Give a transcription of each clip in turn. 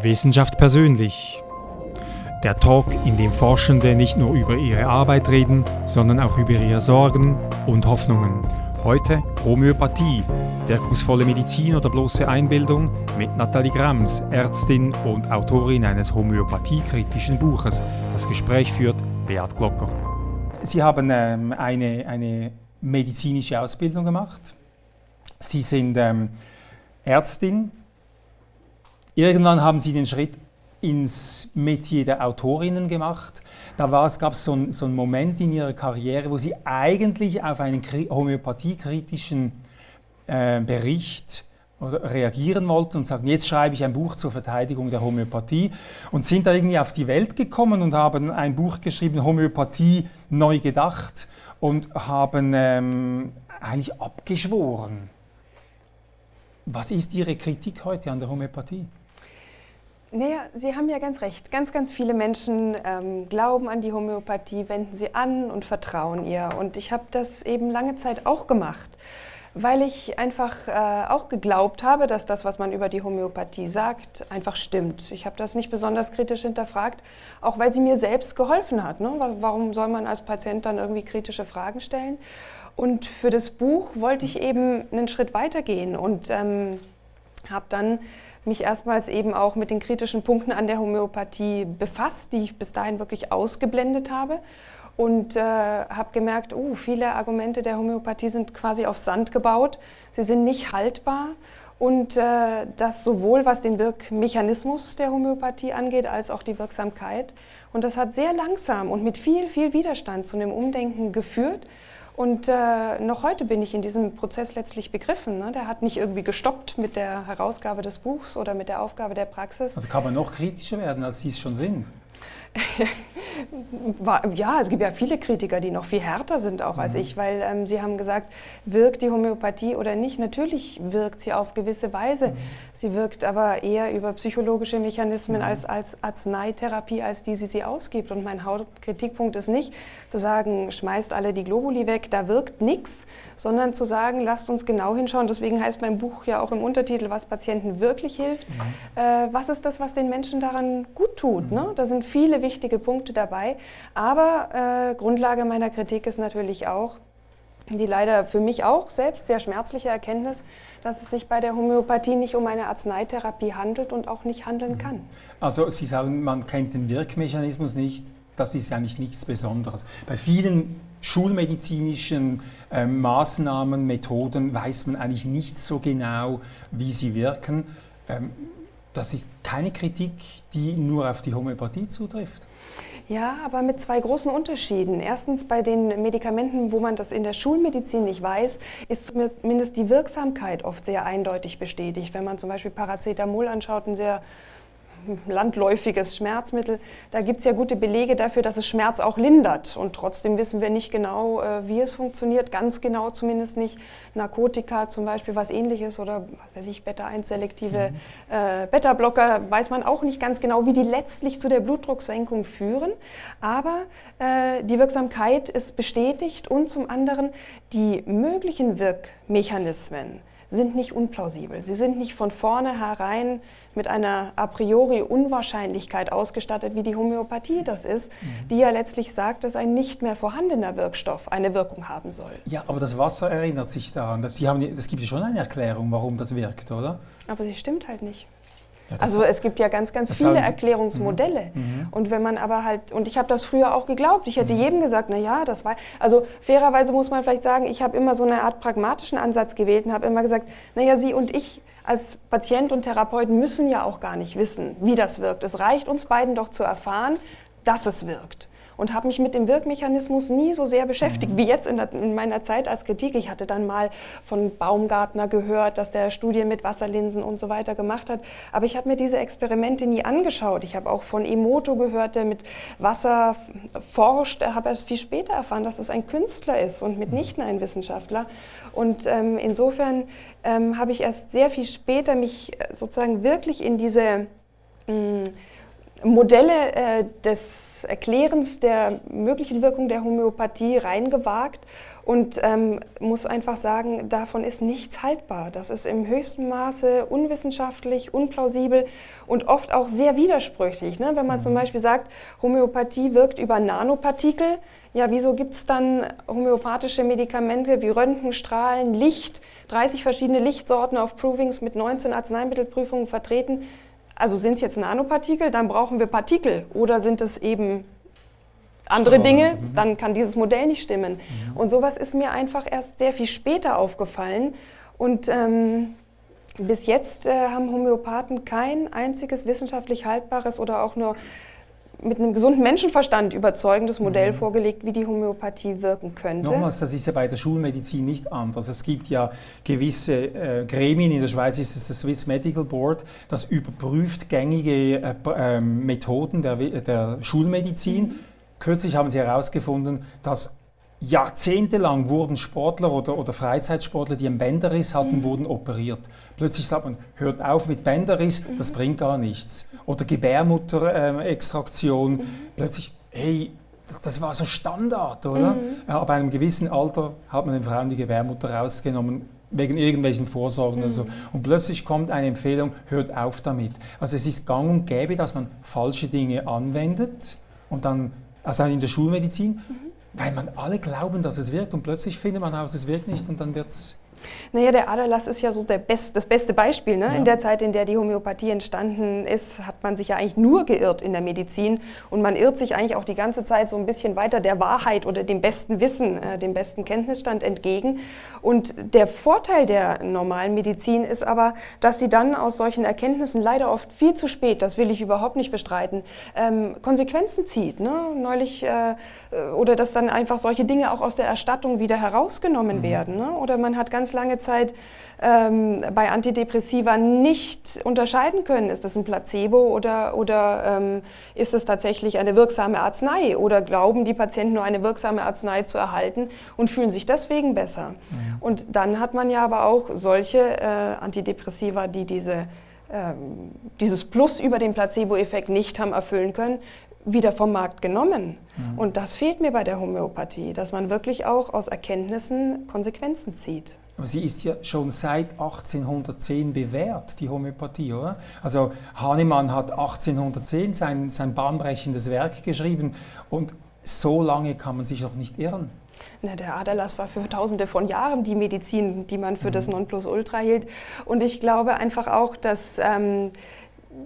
Wissenschaft persönlich. Der Talk, in dem Forschende nicht nur über ihre Arbeit reden, sondern auch über ihre Sorgen und Hoffnungen. Heute Homöopathie, wirkungsvolle Medizin oder bloße Einbildung mit Nathalie Grams, Ärztin und Autorin eines homöopathiekritischen Buches. Das Gespräch führt Beat Glocker. Sie haben ähm, eine, eine medizinische Ausbildung gemacht. Sie sind ähm, Ärztin. Irgendwann haben Sie den Schritt ins Metier der Autorinnen gemacht. Da gab es so, ein, so einen Moment in ihrer Karriere, wo sie eigentlich auf einen homöopathiekritischen äh, Bericht reagieren wollten und sagten, jetzt schreibe ich ein Buch zur Verteidigung der Homöopathie und sind da irgendwie auf die Welt gekommen und haben ein Buch geschrieben, Homöopathie neu gedacht und haben ähm, eigentlich abgeschworen. Was ist Ihre Kritik heute an der Homöopathie? Naja, Sie haben ja ganz recht. Ganz, ganz viele Menschen ähm, glauben an die Homöopathie, wenden sie an und vertrauen ihr. Und ich habe das eben lange Zeit auch gemacht, weil ich einfach äh, auch geglaubt habe, dass das, was man über die Homöopathie sagt, einfach stimmt. Ich habe das nicht besonders kritisch hinterfragt, auch weil sie mir selbst geholfen hat. Ne? Warum soll man als Patient dann irgendwie kritische Fragen stellen? Und für das Buch wollte ich eben einen Schritt weitergehen und ähm, habe dann mich erstmals eben auch mit den kritischen Punkten an der Homöopathie befasst, die ich bis dahin wirklich ausgeblendet habe. Und äh, habe gemerkt, uh, viele Argumente der Homöopathie sind quasi auf Sand gebaut. Sie sind nicht haltbar. Und äh, das sowohl was den Wirkmechanismus der Homöopathie angeht, als auch die Wirksamkeit. Und das hat sehr langsam und mit viel, viel Widerstand zu einem Umdenken geführt. Und äh, noch heute bin ich in diesem Prozess letztlich begriffen. Ne? Der hat nicht irgendwie gestoppt mit der Herausgabe des Buchs oder mit der Aufgabe der Praxis. Also kann man noch kritischer werden, als Sie es schon sind. ja, es gibt ja viele Kritiker, die noch viel härter sind auch mhm. als ich, weil ähm, sie haben gesagt, wirkt die Homöopathie oder nicht? Natürlich wirkt sie auf gewisse Weise. Mhm. Sie wirkt aber eher über psychologische Mechanismen mhm. als, als Arzneitherapie, als die sie sie ausgibt. Und mein Hauptkritikpunkt ist nicht zu sagen, schmeißt alle die Globuli weg, da wirkt nichts, sondern zu sagen, lasst uns genau hinschauen. Deswegen heißt mein Buch ja auch im Untertitel, was Patienten wirklich hilft. Mhm. Äh, was ist das, was den Menschen daran gut tut? Mhm. Ne? Da sind viele wichtige Punkte dabei. Aber äh, Grundlage meiner Kritik ist natürlich auch, die leider für mich auch selbst sehr schmerzliche Erkenntnis, dass es sich bei der Homöopathie nicht um eine Arzneitherapie handelt und auch nicht handeln kann. Also Sie sagen, man kennt den Wirkmechanismus nicht, das ist eigentlich nichts Besonderes. Bei vielen schulmedizinischen äh, Maßnahmen, Methoden weiß man eigentlich nicht so genau, wie sie wirken. Ähm, das ist keine Kritik, die nur auf die Homöopathie zutrifft. Ja, aber mit zwei großen Unterschieden. Erstens bei den Medikamenten, wo man das in der Schulmedizin nicht weiß, ist zumindest die Wirksamkeit oft sehr eindeutig bestätigt. Wenn man zum Beispiel Paracetamol anschaut, ein sehr landläufiges Schmerzmittel. Da gibt es ja gute Belege dafür, dass es Schmerz auch lindert. Und trotzdem wissen wir nicht genau, äh, wie es funktioniert. Ganz genau zumindest nicht. Narkotika zum Beispiel, was ähnliches oder was weiß ich, Beta-1-selektive mhm. äh, Beta-Blocker, weiß man auch nicht ganz genau, wie die letztlich zu der Blutdrucksenkung führen. Aber äh, die Wirksamkeit ist bestätigt und zum anderen die möglichen Wirkmechanismen sind nicht unplausibel. Sie sind nicht von vornherein mit einer a priori Unwahrscheinlichkeit ausgestattet, wie die Homöopathie das ist, mhm. die ja letztlich sagt, dass ein nicht mehr vorhandener Wirkstoff eine Wirkung haben soll. Ja, aber das Wasser erinnert sich daran. Das, Sie haben, das gibt ja schon eine Erklärung, warum das wirkt, oder? Aber sie stimmt halt nicht. Ja, also es gibt ja ganz, ganz viele Erklärungsmodelle. Mhm. mhm. Und wenn man aber halt, und ich habe das früher auch geglaubt, ich hätte mhm. jedem gesagt, na ja, das war, also fairerweise muss man vielleicht sagen, ich habe immer so eine Art pragmatischen Ansatz gewählt und habe immer gesagt, naja, Sie und ich als Patient und Therapeuten müssen ja auch gar nicht wissen, wie das wirkt. Es reicht uns beiden doch zu erfahren, dass es wirkt und habe mich mit dem Wirkmechanismus nie so sehr beschäftigt mhm. wie jetzt in, der, in, meiner Zeit als Kritik. Ich hatte dann mal von Baumgartner gehört, dass der Studien mit Wasserlinsen und so weiter gemacht hat, aber ich habe mir diese Experimente nie angeschaut. Ich habe auch von Emoto gehört, der mit Wasser forscht. Er habe erst viel später erfahren, dass es ein Künstler ist und mitnichten ein Wissenschaftler. Und ähm, insofern ähm, habe ich erst sehr viel später mich äh, sozusagen wirklich in diese mh, mm, Modelle äh, des Erklärens der möglichen Wirkung der Homöopathie reingewagt und ähm, muss einfach sagen, davon ist nichts haltbar. Das ist im höchsten Maße unwissenschaftlich, unplausibel und oft auch sehr widersprüchlich. Ne? Wenn man zum mhm. Beispiel sagt, Homöopathie wirkt über Nanopartikel, ja, wieso gibt es dann homöopathische Medikamente wie Röntgenstrahlen, Licht, 30 verschiedene Lichtsorten auf Provings mit 19 Arzneimittelprüfungen vertreten? Also sind es jetzt Nanopartikel, dann brauchen wir Partikel oder sind es eben andere. Dinge, mhm. dann kann dieses Modell nicht stimmen. Mhm. Und sowas ist mir einfach erst sehr viel später aufgefallen. Und ähm, bis jetzt äh, haben Homöopathen kein einziges wissenschaftlich haltbares oder auch nur mit einem gesunden Menschenverstand überzeugendes Modell mhm. vorgelegt, wie die Homöopathie wirken könnte. Nochmals, das ist ja bei der Schulmedizin nicht anders. Es gibt ja gewisse äh, Gremien, in der Schweiz ist es das Swiss Medical Board, das überprüft gängige äh, äh, Methoden der, der Schulmedizin. Mhm. Kürzlich haben sie herausgefunden, dass Jahrzehntelang wurden Sportler oder, oder Freizeitsportler, die einen Bänderriss hatten, mhm. wurden operiert. Plötzlich sagt man, hört auf mit Bänderriss, mhm. das bringt gar nichts. Oder Gebärmutterextraktion, mhm. plötzlich, hey, das war so Standard, oder? Mhm. Ab einem gewissen Alter hat man den Frauen die Gebärmutter rausgenommen, wegen irgendwelchen Vorsorgen mhm. oder so. Und plötzlich kommt eine Empfehlung, hört auf damit. Also es ist gang und gäbe, dass man falsche Dinge anwendet und dann, also in der Schulmedizin, mhm weil man alle glauben, dass es wirkt und plötzlich findet man heraus, es wirkt nicht und dann wird es naja, der Aderlass ist ja so Best, das beste Beispiel. Ne? Ja. In der Zeit, in der die Homöopathie entstanden ist, hat man sich ja eigentlich nur geirrt in der Medizin. Und man irrt sich eigentlich auch die ganze Zeit so ein bisschen weiter der Wahrheit oder dem besten Wissen, äh, dem besten Kenntnisstand entgegen. Und der Vorteil der normalen Medizin ist aber, dass sie dann aus solchen Erkenntnissen leider oft viel zu spät, das will ich überhaupt nicht bestreiten, ähm, Konsequenzen zieht. Ne? Neulich, äh, oder dass dann einfach solche Dinge auch aus der Erstattung wieder herausgenommen mhm. werden. Ne? Oder man hat ganz lange Zeit ähm, bei Antidepressiva nicht unterscheiden können, ist das ein Placebo oder, oder ähm, ist es tatsächlich eine wirksame Arznei oder glauben die Patienten nur eine wirksame Arznei zu erhalten und fühlen sich deswegen besser. Ja. Und dann hat man ja aber auch solche äh, Antidepressiva, die diese ähm, dieses Plus über den Placebo-Effekt nicht haben erfüllen können, wieder vom Markt genommen. Mhm. Und das fehlt mir bei der Homöopathie, dass man wirklich auch aus Erkenntnissen Konsequenzen zieht. Aber sie ist ja schon seit 1810 bewährt, die Homöopathie, oder? Also Hahnemann hat 1810 sein, sein bahnbrechendes Werk geschrieben und so lange kann man sich doch nicht irren. Na, der Aderlass war für tausende von Jahren die Medizin, die man für mhm. das Nonplusultra hielt. Und ich glaube einfach auch, dass... Ähm,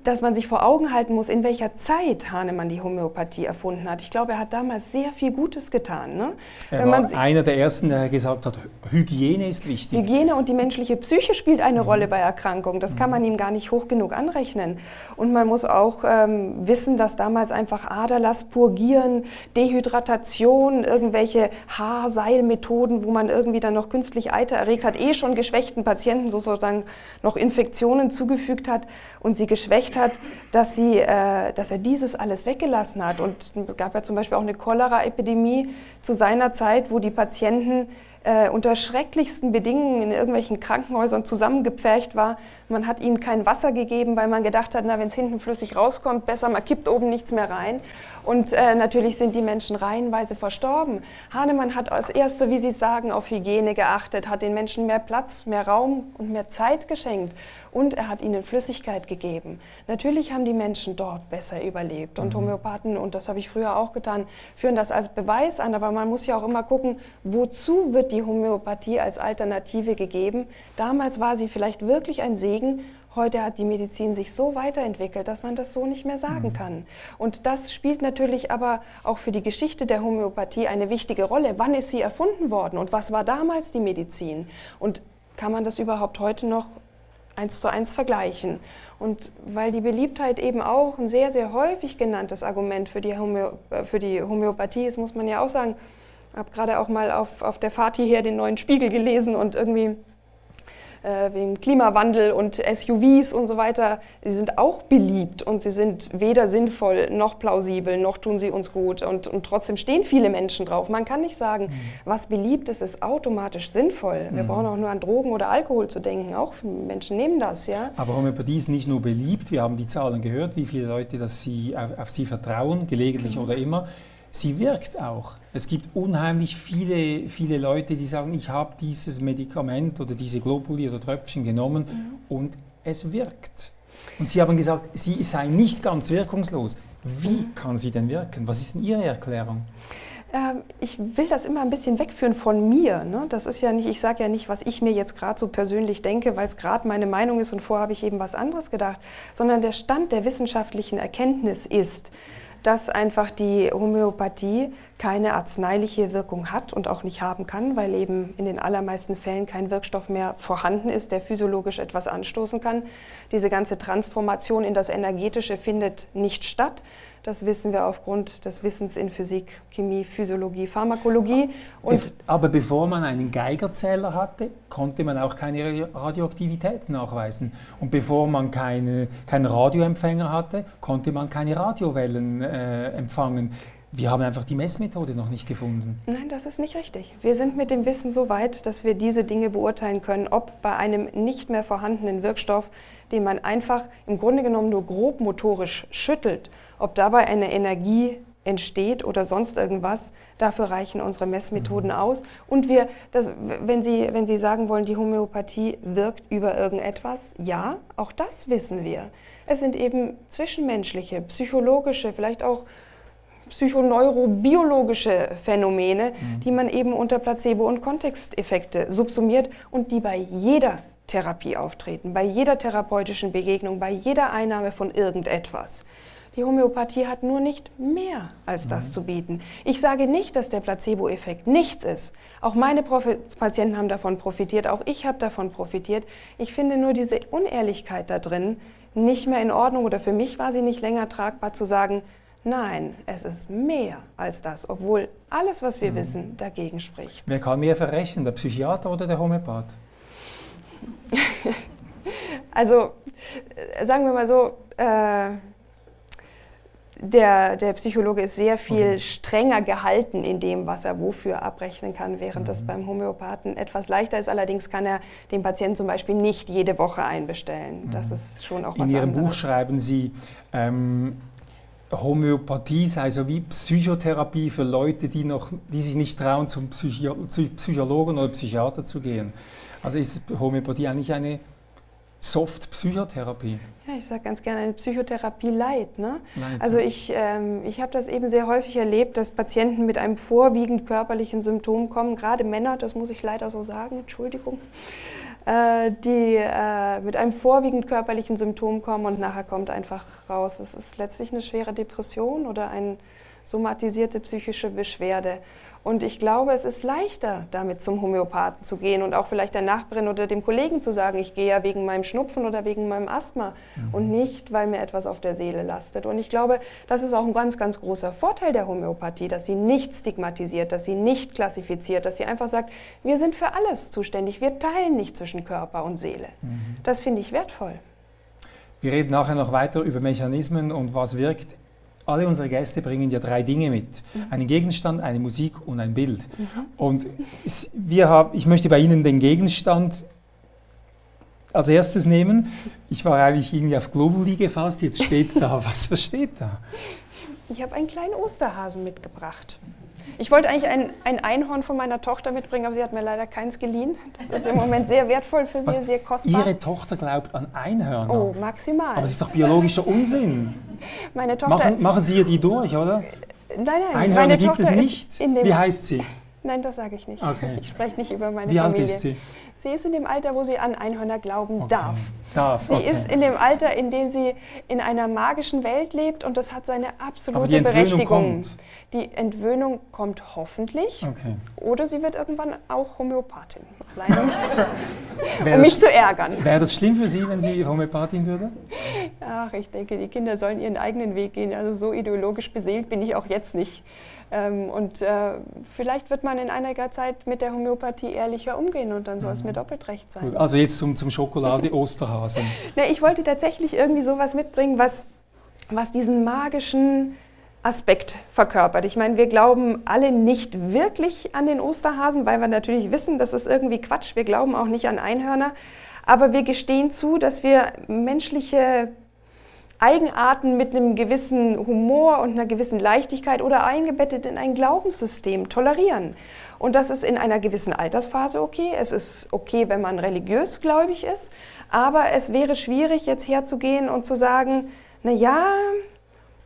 dass man sich vor Augen halten muss, in welcher Zeit Hahnemann die Homöopathie erfunden hat. Ich glaube, er hat damals sehr viel Gutes getan. Ne? Er Wenn war einer der Ersten, der gesagt hat, Hygiene ist wichtig. Hygiene und die menschliche Psyche spielt eine mhm. Rolle bei Erkrankungen. Das mhm. kann man ihm gar nicht hoch genug anrechnen. Und man muss auch ähm, wissen, dass damals einfach Aderlass, Purgieren, Dehydratation, irgendwelche Haarseilmethoden, wo man irgendwie dann noch künstlich Eiter erregt hat, eh schon geschwächten Patienten sozusagen noch Infektionen zugefügt hat und sie geschwächt hat, dass, sie, äh, dass er dieses alles weggelassen hat. Und es gab ja zum Beispiel auch eine Cholera-Epidemie zu seiner Zeit, wo die Patienten äh, unter schrecklichsten Bedingungen in irgendwelchen Krankenhäusern zusammengepfercht war. Man hat ihnen kein Wasser gegeben, weil man gedacht hat, na, wenn es hinten flüssig rauskommt, besser, man kippt oben nichts mehr rein. Und äh, natürlich sind die Menschen reihenweise verstorben. Hahnemann hat als Erster, wie Sie sagen, auf Hygiene geachtet, hat den Menschen mehr Platz, mehr Raum und mehr Zeit geschenkt. Und er hat ihnen Flüssigkeit gegeben. Natürlich haben die Menschen dort besser überlebt. Und mhm. Homöopathen, und das habe ich früher auch getan, führen das als Beweis an. Aber man muss ja auch immer gucken, wozu wird die Homöopathie als Alternative gegeben. Damals war sie vielleicht wirklich ein Segen Heute hat die Medizin sich so weiterentwickelt, dass man das so nicht mehr sagen mhm. kann. Und das spielt natürlich aber auch für die Geschichte der Homöopathie eine wichtige Rolle. Wann ist sie erfunden worden und was war damals die Medizin? Und kann man das überhaupt heute noch eins zu eins vergleichen? Und weil die Beliebtheit eben auch ein sehr, sehr häufig genanntes Argument für die, Homö äh, für die Homöopathie ist, muss man ja auch sagen, ich habe gerade auch mal auf, auf der Fahrt hierher den neuen Spiegel gelesen und irgendwie äh, wegen Klimawandel und SUVs und so weiter, sie sind auch beliebt und sie sind weder sinnvoll noch plausibel, noch tun sie uns gut und, und trotzdem stehen viele Menschen drauf. Man kann nicht sagen, mhm. was beliebt ist, ist automatisch sinnvoll. Wir mhm. brauchen auch nur an Drogen oder Alkohol zu denken. Auch Menschen nehmen das, ja. Aber Homöopathie ist nicht nur beliebt, wir haben die Zahlen gehört, wie viele Leute dass sie auf, auf sie vertrauen, gelegentlich mhm. oder immer sie wirkt auch. Es gibt unheimlich viele, viele Leute, die sagen, ich habe dieses Medikament oder diese Globuli oder Tröpfchen genommen mhm. und es wirkt. Und Sie haben gesagt, sie sei nicht ganz wirkungslos. Wie mhm. kann sie denn wirken? Was ist denn Ihre Erklärung? Ähm, ich will das immer ein bisschen wegführen von mir. Ne? Das ist ja nicht, ich sage ja nicht, was ich mir jetzt gerade so persönlich denke, weil es gerade meine Meinung ist und vorher habe ich eben was anderes gedacht, sondern der Stand der wissenschaftlichen Erkenntnis ist, dass einfach die Homöopathie keine arzneiliche Wirkung hat und auch nicht haben kann, weil eben in den allermeisten Fällen kein Wirkstoff mehr vorhanden ist, der physiologisch etwas anstoßen kann. Diese ganze Transformation in das Energetische findet nicht statt. Das wissen wir aufgrund des Wissens in Physik, Chemie, Physiologie, Pharmakologie. Und Aber bevor man einen Geigerzähler hatte, konnte man auch keine Radioaktivität nachweisen. Und bevor man keine, keinen Radioempfänger hatte, konnte man keine Radiowellen äh, empfangen. Wir haben einfach die Messmethode noch nicht gefunden. Nein, das ist nicht richtig. Wir sind mit dem Wissen so weit, dass wir diese Dinge beurteilen können, ob bei einem nicht mehr vorhandenen Wirkstoff, den man einfach im Grunde genommen nur grob motorisch schüttelt, ob dabei eine Energie entsteht oder sonst irgendwas, dafür reichen unsere Messmethoden mhm. aus. Und wir, das, wenn, Sie, wenn Sie sagen wollen, die Homöopathie wirkt über irgendetwas, ja, auch das wissen wir. Es sind eben zwischenmenschliche, psychologische, vielleicht auch psychoneurobiologische Phänomene, mhm. die man eben unter Placebo- und Kontexteffekte subsumiert und die bei jeder Therapie auftreten, bei jeder therapeutischen Begegnung, bei jeder Einnahme von irgendetwas. Die Homöopathie hat nur nicht mehr als das mhm. zu bieten. Ich sage nicht, dass der Placebo-Effekt nichts ist. Auch meine Profi Patienten haben davon profitiert, auch ich habe davon profitiert. Ich finde nur diese Unehrlichkeit da drin nicht mehr in Ordnung oder für mich war sie nicht länger tragbar zu sagen, nein, es ist mehr als das, obwohl alles, was wir mhm. wissen, dagegen spricht. Wer kann mehr verrechnen, der Psychiater oder der Homöopath? also äh, sagen wir mal so, äh, der, der Psychologe ist sehr viel mhm. strenger gehalten in dem, was er wofür abrechnen kann, während mhm. das beim Homöopathen etwas leichter ist. Allerdings kann er den Patienten zum Beispiel nicht jede Woche einbestellen. Das mhm. ist schon auch in was In Ihrem anderes. Buch schreiben Sie, ähm, Homöopathie sei so wie Psychotherapie für Leute, die, noch, die sich nicht trauen, zum Psycho Psychologen oder Psychiater zu gehen. Also ist Homöopathie eigentlich eine Soft-Psychotherapie? Ja, ich sage ganz gerne eine Psychotherapie Light. Ne? Light also ich, ähm, ich habe das eben sehr häufig erlebt, dass Patienten mit einem vorwiegend körperlichen Symptom kommen, gerade Männer, das muss ich leider so sagen, Entschuldigung, äh, die äh, mit einem vorwiegend körperlichen Symptom kommen und nachher kommt einfach raus, es ist letztlich eine schwere Depression oder eine somatisierte psychische Beschwerde. Und ich glaube, es ist leichter, damit zum Homöopathen zu gehen und auch vielleicht der Nachbarin oder dem Kollegen zu sagen, ich gehe ja wegen meinem Schnupfen oder wegen meinem Asthma mhm. und nicht, weil mir etwas auf der Seele lastet. Und ich glaube, das ist auch ein ganz, ganz großer Vorteil der Homöopathie, dass sie nicht stigmatisiert, dass sie nicht klassifiziert, dass sie einfach sagt, wir sind für alles zuständig, wir teilen nicht zwischen Körper und Seele. Mhm. Das finde ich wertvoll. Wir reden nachher noch weiter über Mechanismen und was wirkt alle unsere Gäste bringen ja drei Dinge mit. Mhm. Einen Gegenstand, eine Musik und ein Bild. Mhm. Und wir haben, ich möchte bei Ihnen den Gegenstand als erstes nehmen. Ich war eigentlich irgendwie auf Globuli gefasst, jetzt steht da, was versteht da? Ich habe einen kleinen Osterhasen mitgebracht. Ich wollte eigentlich ein, ein, Einhorn von meiner Tochter mitbringen, aber sie hat mir leider keins geliehen. Das ist im Moment sehr wertvoul für sie, Was? sehr kostbar. Ihre Tochter glaubt an Einhörner? Oh, maximal. Aber es ist doch biologischer Unsinn. Meine Tochter... Machen, machen Sie ihr die durch, oder? Nein, nein. Einhörner gibt es nicht. Wie heißt sie? Nein, das sage ich nicht. Okay. Ich spreche nicht über meine Wie Familie. Wie alt ist sie? Sie ist in dem Alter, wo sie an Einhörner glauben okay. darf. Darf, Sie okay. ist in dem Alter, in dem sie in einer magischen Welt lebt und das hat seine absolute Aber die Berechtigung. Kommt. Die Entwöhnung kommt hoffentlich. Okay. Oder sie wird irgendwann auch Homöopathin. Leider nicht. um mich zu ärgern. Wäre das schlimm für Sie, wenn sie Homöopathin würde? Ach, ich denke, die Kinder sollen ihren eigenen Weg gehen. Also so ideologisch beseelt bin ich auch jetzt nicht. Ähm, und äh, vielleicht wird man in einiger Zeit mit der Homöopathie ehrlicher umgehen und dann soll es mhm. mit doppelt recht sein. Gut, also jetzt zum, zum Schokolade-Osterhasen. ne, ich wollte tatsächlich irgendwie sowas mitbringen, was, was diesen magischen Aspekt verkörpert. Ich meine, wir glauben alle nicht wirklich an den Osterhasen, weil wir natürlich wissen, das ist irgendwie Quatsch. Wir glauben auch nicht an Einhörner. Aber wir gestehen zu, dass wir menschliche Eigenarten mit einem gewissen Humor und einer gewissen Leichtigkeit oder eingebettet in ein Glaubenssystem tolerieren. Und das ist in einer gewissen Altersphase okay. Es ist okay, wenn man religiös gläubig ist. Aber es wäre schwierig, jetzt herzugehen und zu sagen, na ja,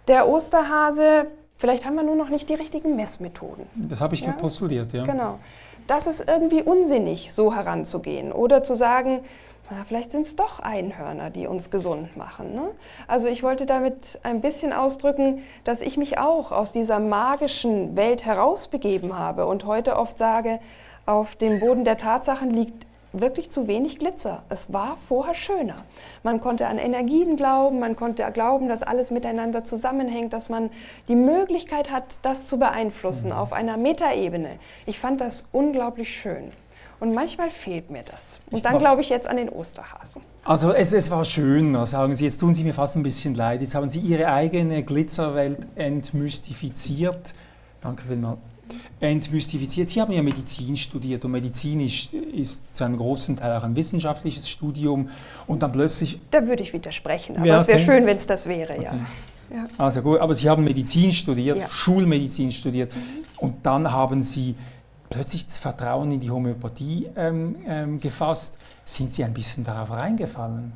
der Osterhase, vielleicht haben wir nur noch nicht die richtigen Messmethoden. Das habe ich ja? postuliert, ja. Genau. Das ist irgendwie unsinnig, so heranzugehen. Oder zu sagen, na, vielleicht sind es doch Einhörner, die uns gesund machen. Ne? Also ich wollte damit ein bisschen ausdrücken, dass ich mich auch aus dieser magischen Welt herausbegeben habe und heute oft sage, auf dem Boden der Tatsachen liegt wirklich zu wenig Glitzer. Es war vorher schöner. Man konnte an Energien glauben, man konnte glauben, dass alles miteinander zusammenhängt, dass man die Möglichkeit hat, das zu beeinflussen mhm. auf einer Metaebene. Ich fand das unglaublich schön. Und manchmal fehlt mir das. Und dann glaube ich jetzt an den Osterhasen. Also es, es war schön, sagen Sie. Jetzt tun Sie mir fast ein bisschen leid. Jetzt haben Sie Ihre eigene Glitzerwelt entmystifiziert. Danke vielmals. Entmystifiziert. Sie haben ja Medizin studiert und Medizin ist, ist zu einem großen Teil auch ein wissenschaftliches Studium und dann plötzlich... Da würde ich widersprechen, aber ja, okay. es wäre schön, wenn es das wäre, okay. ja. ja. Also gut, aber Sie haben Medizin studiert, ja. Schulmedizin studiert mhm. und dann haben Sie plötzlich das Vertrauen in die Homöopathie ähm, ähm, gefasst. Sind Sie ein bisschen darauf reingefallen?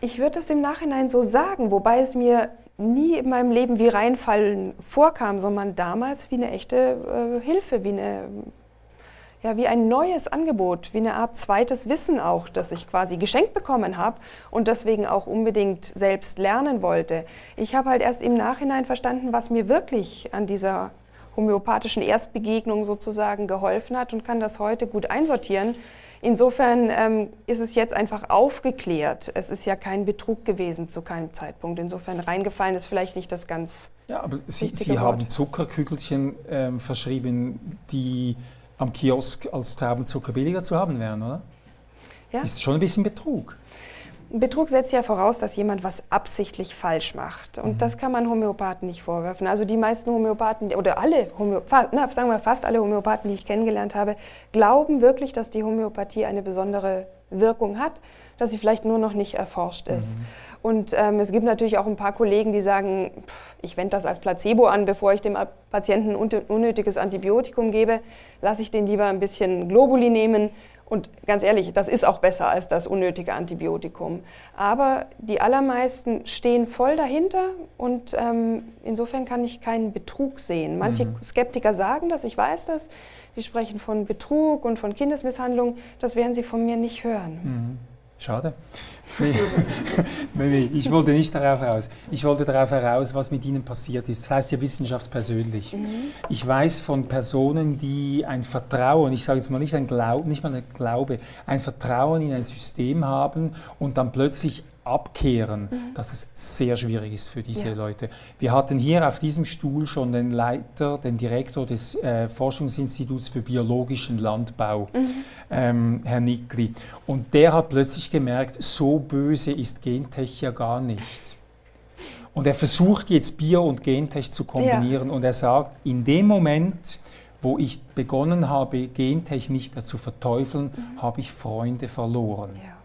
Ich würde das im Nachhinein so sagen, wobei es mir nie in meinem Leben wie reinfallen vorkam, sondern damals wie eine echte äh, Hilfe, wie, eine, ja, wie ein neues Angebot, wie eine Art zweites Wissen auch, das ich quasi geschenkt bekommen habe und deswegen auch unbedingt selbst lernen wollte. Ich habe halt erst im Nachhinein verstanden, was mir wirklich an dieser homöopathischen Erstbegegnung sozusagen geholfen hat und kann das heute gut einsortieren. Insofern ähm, ist es jetzt einfach aufgeklärt. Es ist ja kein Betrug gewesen zu keinem Zeitpunkt. Insofern reingefallen ist vielleicht nicht das ganz. Ja, aber Sie, Sie haben Zuckerkügelchen ähm, verschrieben, die am Kiosk als Traubenzucker billiger zu haben wären, oder? Ja. Ist schon ein bisschen Betrug. Betrug setzt ja voraus, dass jemand was absichtlich falsch macht. Und mhm. das kann man Homöopathen nicht vorwerfen. Also die meisten Homöopathen oder alle, Homöopathen, na, sagen wir fast alle Homöopathen, die ich kennengelernt habe, glauben wirklich, dass die Homöopathie eine besondere Wirkung hat, dass sie vielleicht nur noch nicht erforscht ist. Mhm. Und ähm, es gibt natürlich auch ein paar Kollegen, die sagen, pff, ich wende das als Placebo an, bevor ich dem Patienten ein unnötiges Antibiotikum gebe, lasse ich den lieber ein bisschen Globuli nehmen und ganz ehrlich, das ist auch besser als das unnötige Antibiotikum. Aber die allermeisten stehen voll dahinter und ähm, insofern kann ich keinen Betrug sehen. Manche mhm. Skeptiker sagen das, ich weiß das. Die sprechen von Betrug und von Kindesmisshandlung. Das werden sie von mir nicht hören. Mhm. Schade. Nee. nee, ich wollte nicht darauf heraus. Ich wollte darauf heraus, was mit ihnen passiert ist. Das heißt ja Wissenschaft persönlich. Mhm. Ich weiß von Personen, die ein Vertrauen, ich sage jetzt mal nicht ein Glaube, nicht mal ein Glaube, ein Vertrauen in ein System haben und dann plötzlich abkehren, mhm. dass es sehr schwierig ist für diese ja. Leute. Wir hatten hier auf diesem Stuhl schon den Leiter, den Direktor des äh, Forschungsinstituts für biologischen Landbau, mhm. ähm, Herr Nickli. Und der hat plötzlich gemerkt, so böse ist Gentech ja gar nicht. Und er versucht jetzt Bio und Gentech zu kombinieren ja. und er sagt, in dem Moment, wo ich begonnen habe, Gentech nicht mehr zu verteufeln, mhm. habe ich Freunde verloren. Ja.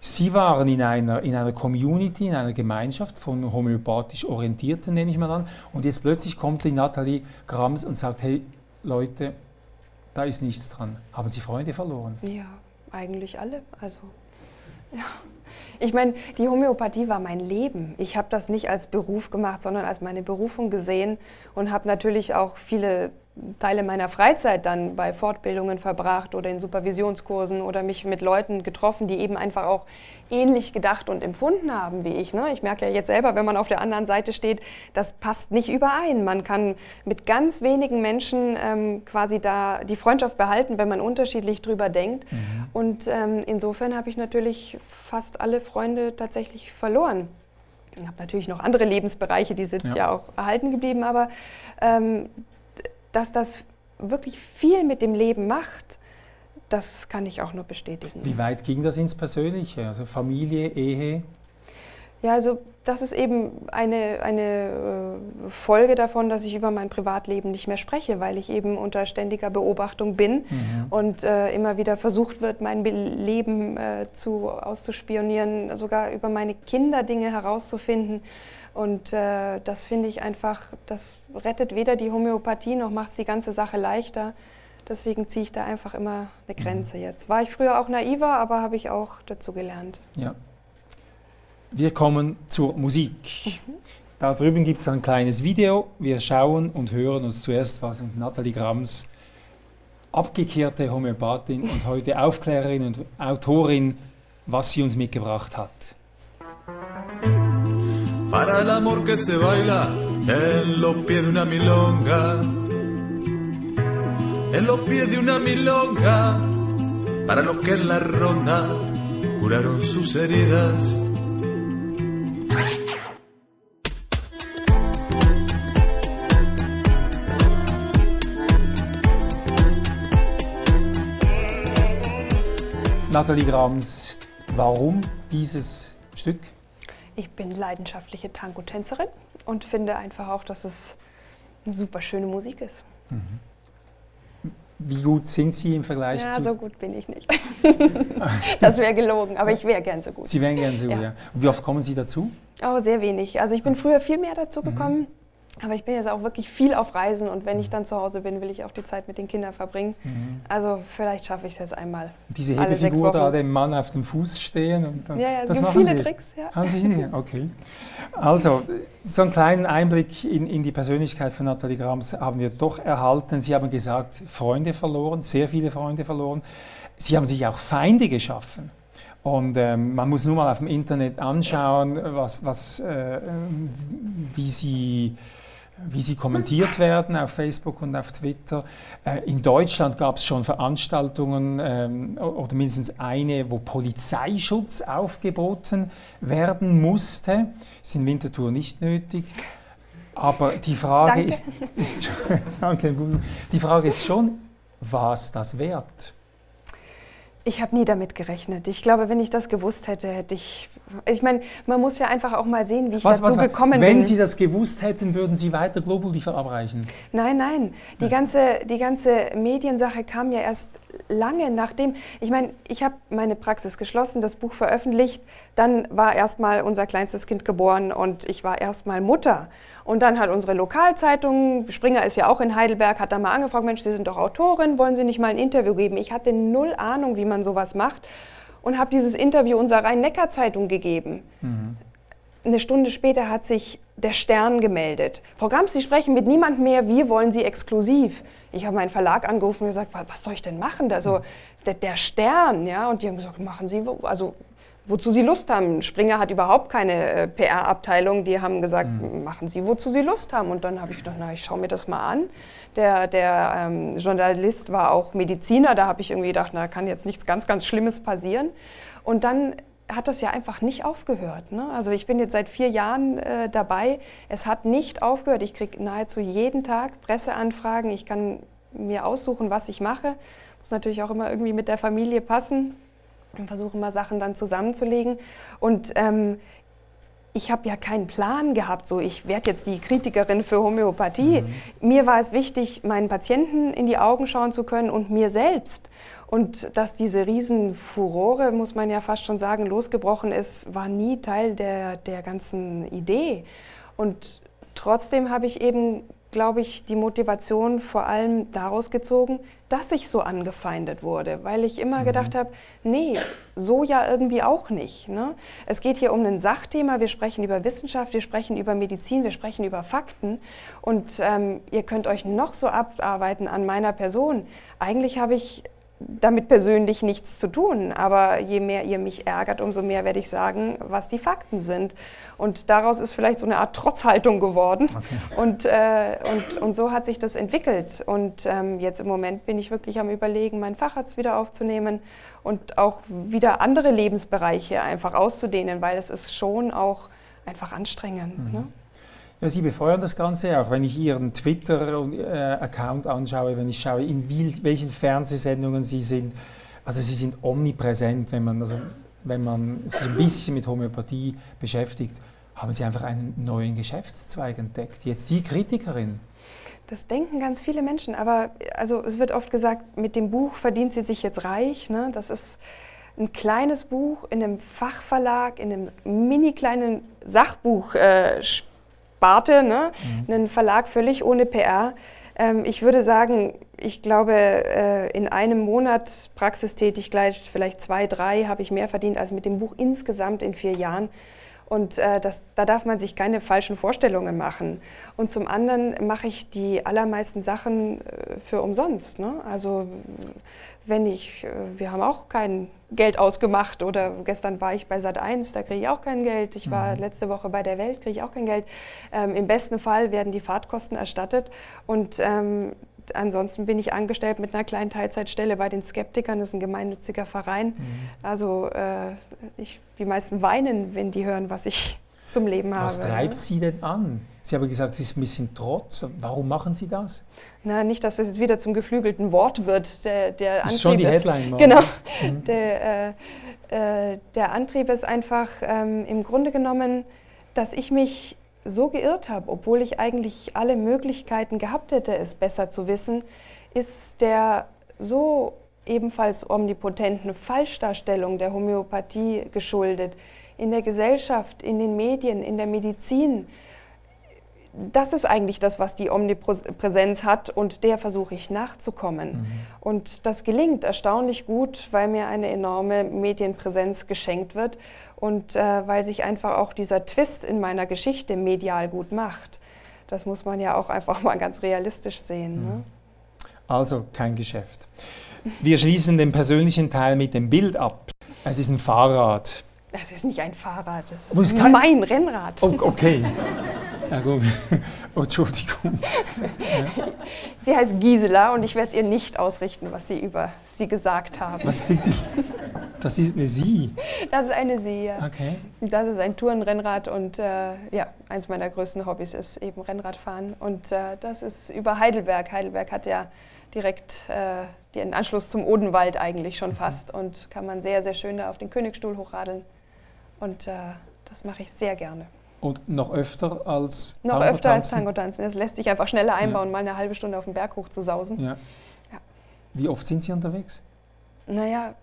Sie waren in einer, in einer Community, in einer Gemeinschaft von homöopathisch Orientierten, nehme ich mal an, und jetzt plötzlich kommt die Nathalie Grams und sagt, hey Leute, da ist nichts dran. Haben Sie Freunde verloren? Ja, eigentlich alle. Also, ja. Ich meine, die Homöopathie war mein Leben. Ich habe das nicht als Beruf gemacht, sondern als meine Berufung gesehen und habe natürlich auch viele Teile meiner Freizeit dann bei Fortbildungen verbracht oder in Supervisionskursen oder mich mit Leuten getroffen, die eben einfach auch ähnlich gedacht und empfunden haben wie ich. Ne? Ich merke ja jetzt selber, wenn man auf der anderen Seite steht, das passt nicht überein. Man kann mit ganz wenigen Menschen ähm, quasi da die Freundschaft behalten, wenn man unterschiedlich drüber denkt. Mhm. Und ähm, insofern habe ich natürlich fast alle Freunde tatsächlich verloren. Ich habe natürlich noch andere Lebensbereiche, die sind ja, ja auch erhalten geblieben, aber ähm, dass das wirklich viel mit dem Leben macht, das kann ich auch nur bestätigen. Wie weit ging das ins Persönliche? Also Familie, Ehe? Ja, also das ist eben eine, eine äh, Folge davon, dass ich über mein Privatleben nicht mehr spreche, weil ich eben unter ständiger Beobachtung bin mhm. und äh, immer wieder versucht wird, mein Leben äh, zu, auszuspionieren, sogar über meine Kinder Dinge herauszufinden. Und äh, das finde ich einfach, das rettet weder die Homöopathie noch macht es die ganze Sache leichter. Deswegen ziehe ich da einfach immer eine mhm. Grenze mhm. jetzt. War ich früher auch naiver, aber habe ich auch dazu gelernt. Ja. Wir kommen zur Musik. Mhm. Da drüben gibt es ein kleines Video. Wir schauen und hören uns zuerst, was uns Nathalie Grams, abgekehrte Homöopathin und heute Aufklärerin und Autorin, was sie uns mitgebracht hat. Para el amor que se baila en los pies de una milonga, en los pies de una milonga, para los que en la ronda curaron sus heridas. Nathalie Grams, warum dieses Stück? Ich bin leidenschaftliche Tango-Tänzerin und finde einfach auch, dass es eine super schöne Musik ist. Mhm. Wie gut sind Sie im Vergleich ja, zu... Ja, so gut bin ich nicht. das wäre gelogen, aber ich wäre gern so gut. Sie wären gern so gut, ja. ja. Und wie oft kommen Sie dazu? Oh, sehr wenig. Also ich bin früher viel mehr dazu mhm. gekommen. Mhm. Aber ich bin jetzt auch wirklich viel auf Reisen und wenn ich dann zu Hause bin, will ich auch die Zeit mit den Kindern verbringen. Mhm. Also vielleicht schaffe ich es jetzt einmal. Diese Hebefigur da, dem Mann auf dem Fuß stehen und dann, ja, ja, das machen viele Sie. Tricks. Ja. Haben Sie? Okay. Also so einen kleinen Einblick in, in die Persönlichkeit von Nathalie Grams haben wir doch erhalten. Sie haben gesagt, Freunde verloren, sehr viele Freunde verloren. Sie haben sich auch Feinde geschaffen. Und ähm, man muss nur mal auf dem Internet anschauen, was, was, äh, wie sie wie sie kommentiert werden auf Facebook und auf Twitter. Äh, in Deutschland gab es schon Veranstaltungen ähm, oder mindestens eine, wo Polizeischutz aufgeboten werden musste. Ist in Winterthur nicht nötig. Aber die Frage, ist, ist, danke, die Frage ist schon, was das wert? Ich habe nie damit gerechnet. Ich glaube, wenn ich das gewusst hätte, hätte ich. Ich meine, man muss ja einfach auch mal sehen, wie ich was, dazu was, gekommen wenn bin. Wenn Sie das gewusst hätten, würden Sie weiter Globuli verabreichen? Nein, nein. Die, ja. ganze, die ganze Mediensache kam ja erst lange nachdem. Ich meine, ich habe meine Praxis geschlossen, das Buch veröffentlicht. Dann war erst mal unser kleinstes Kind geboren und ich war erst mal Mutter. Und dann hat unsere Lokalzeitung, Springer ist ja auch in Heidelberg, hat da mal angefragt, Mensch, Sie sind doch Autorin, wollen Sie nicht mal ein Interview geben? Ich hatte null Ahnung, wie man sowas macht und habe dieses Interview unserer Rhein-Neckar-Zeitung gegeben. Mhm. Eine Stunde später hat sich der Stern gemeldet. Frau Grams, Sie sprechen mit niemand mehr, wir wollen Sie exklusiv. Ich habe meinen Verlag angerufen und gesagt, was soll ich denn machen? Also, der, der Stern, ja, und die haben gesagt, machen Sie, also wozu sie Lust haben. Springer hat überhaupt keine äh, PR-Abteilung. Die haben gesagt, mhm. machen Sie, wozu Sie Lust haben. Und dann habe ich gedacht, na, ich schaue mir das mal an. Der, der ähm, Journalist war auch Mediziner. Da habe ich irgendwie gedacht, na, kann jetzt nichts ganz, ganz Schlimmes passieren. Und dann hat das ja einfach nicht aufgehört. Ne? Also ich bin jetzt seit vier Jahren äh, dabei. Es hat nicht aufgehört. Ich kriege nahezu jeden Tag Presseanfragen. Ich kann mir aussuchen, was ich mache. Muss natürlich auch immer irgendwie mit der Familie passen und versuche immer Sachen dann zusammenzulegen. Und ähm, ich habe ja keinen Plan gehabt, so ich werde jetzt die Kritikerin für Homöopathie. Mhm. Mir war es wichtig, meinen Patienten in die Augen schauen zu können und mir selbst. Und dass diese Riesenfurore, muss man ja fast schon sagen, losgebrochen ist, war nie Teil der, der ganzen Idee. Und trotzdem habe ich eben glaube ich, die Motivation vor allem daraus gezogen, dass ich so angefeindet wurde, weil ich immer mhm. gedacht habe, nee, so ja irgendwie auch nicht. Ne? Es geht hier um ein Sachthema, wir sprechen über Wissenschaft, wir sprechen über Medizin, wir sprechen über Fakten und ähm, ihr könnt euch noch so abarbeiten an meiner Person. Eigentlich habe ich damit persönlich nichts zu tun. Aber je mehr ihr mich ärgert, umso mehr werde ich sagen, was die Fakten sind. Und daraus ist vielleicht so eine Art Trotzhaltung geworden. Okay. Und, äh, und, und so hat sich das entwickelt. Und ähm, jetzt im Moment bin ich wirklich am Überlegen, meinen Facharzt wieder aufzunehmen und auch wieder andere Lebensbereiche einfach auszudehnen, weil es ist schon auch einfach anstrengend. Mhm. Ne? Ja, Sie befeuern das Ganze auch. Wenn ich Ihren Twitter-Account anschaue, wenn ich schaue, in welchen Fernsehsendungen Sie sind, Also sie sind omnipräsent, wenn man, also, wenn man sich ein bisschen mit Homöopathie beschäftigt, haben Sie einfach einen neuen Geschäftszweig entdeckt. Jetzt die Kritikerin. Das denken ganz viele Menschen, aber also es wird oft gesagt, mit dem Buch verdient sie sich jetzt reich. Ne? Das ist ein kleines Buch in einem Fachverlag, in einem mini kleinen Sachbuch äh, Sparte, ne? Mhm. ein Verlag völlig ohne PR. Ähm, ich würde sagen, ich glaube, äh, in einem Monat praxistätig gleich vielleicht zwei, drei habe ich mehr verdient als mit dem Buch insgesamt in vier Jahren. Und äh, das, da darf man sich keine falschen Vorstellungen machen. Und zum anderen mache ich die allermeisten Sachen äh, für umsonst. Ne? Also wenn ich, äh, wir haben auch kein Geld ausgemacht oder gestern war ich bei Sat 1, da kriege ich auch kein Geld. Ich war mhm. letzte Woche bei der Welt, kriege ich auch kein Geld. Ähm, Im besten Fall werden die Fahrtkosten erstattet und ähm, ansonsten bin ich angestellt mit einer kleinen Teilzeitstelle bei den Skeptikern, das ist ein gemeinnütziger Verein. Mhm. Also äh, ich, die meisten weinen, wenn die hören, was ich zum Leben habe. Was treibt Sie denn an? Sie haben gesagt, es ist ein bisschen Trotz. Warum machen Sie das? Na, nicht, dass das jetzt wieder zum geflügelten Wort wird. Der, der das ist schon die Headline. Ist, genau. Mhm. Der, äh, äh, der, Antrieb ist einfach ähm, im Grunde genommen, dass ich mich so geirrt habe, obwohl ich eigentlich alle Möglichkeiten gehabt hätte, es besser zu wissen, ist der so ebenfalls omnipotenten Falschdarstellung der Homöopathie geschuldet. In der Gesellschaft, in den Medien, in der Medizin. Das ist eigentlich das, was die Omnipräsenz hat und der versuche ich nachzukommen. Mhm. Und das gelingt erstaunlich gut, weil mir eine enorme Medienpräsenz geschenkt wird und äh, weil sich einfach auch dieser Twist in meiner Geschichte medial gut macht. Das muss man ja auch einfach mal ganz realistisch sehen. Ne? Mhm. Also kein Geschäft. Wir schließen den persönlichen Teil mit dem Bild ab. Es ist ein Fahrrad. Das ist nicht ein Fahrrad, das ist mein Rennrad. Oh, okay. Ja, gut. Oh, Entschuldigung. Sie heißt Gisela und ich werde es ihr nicht ausrichten, was Sie über sie gesagt haben. Was, das ist eine Sie? Das ist eine Sie, ja. Okay. Das ist ein Tourenrennrad und äh, ja, eins meiner größten Hobbys ist eben Rennradfahren. Und äh, das ist über Heidelberg. Heidelberg hat ja direkt äh, den Anschluss zum Odenwald eigentlich schon mhm. fast und kann man sehr, sehr schön da auf den Königsstuhl hochradeln. Und äh, das mache ich sehr gerne. Und noch öfter als Noch Tango öfter als Tango tanzen. Das lässt sich einfach schneller einbauen, ja. mal eine halbe Stunde auf den Berg hoch zu sausen. Ja. ja. Wie oft sind Sie unterwegs? Naja,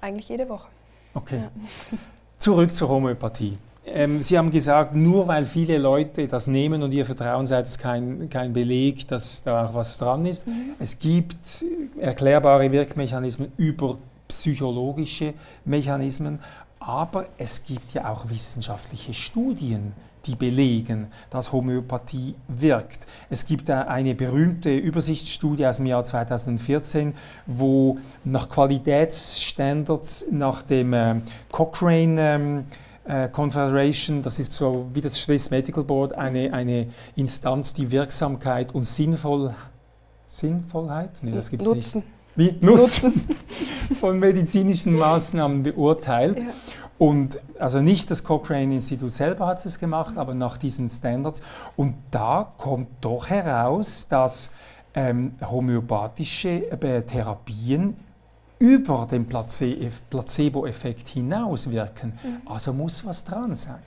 eigentlich jede Woche. Okay. Ja. Zurück zur Homöopathie. Ähm, Sie haben gesagt, nur weil viele Leute das nehmen und ihr Vertrauen seid es kein, kein Beleg, dass da auch was dran ist. Mhm. Es gibt erklärbare Wirkmechanismen über psychologische Mechanismen. Aber es gibt ja auch wissenschaftliche Studien, die belegen, dass Homöopathie wirkt. Es gibt eine berühmte Übersichtsstudie aus dem Jahr 2014, wo nach Qualitätsstandards, nach dem äh, Cochrane ähm, äh, Confederation, das ist so wie das Swiss Medical Board, eine, eine Instanz, die Wirksamkeit und Sinnvoll, Sinnvollheit, nee, das gibt es nicht wie Nutzen, von medizinischen Maßnahmen beurteilt. Ja. Und also nicht das Cochrane-Institut selber hat es gemacht, aber nach diesen Standards. Und da kommt doch heraus, dass ähm, homöopathische äh, Therapien über den Placebo-Effekt hinaus wirken. Mhm. Also muss was dran sein.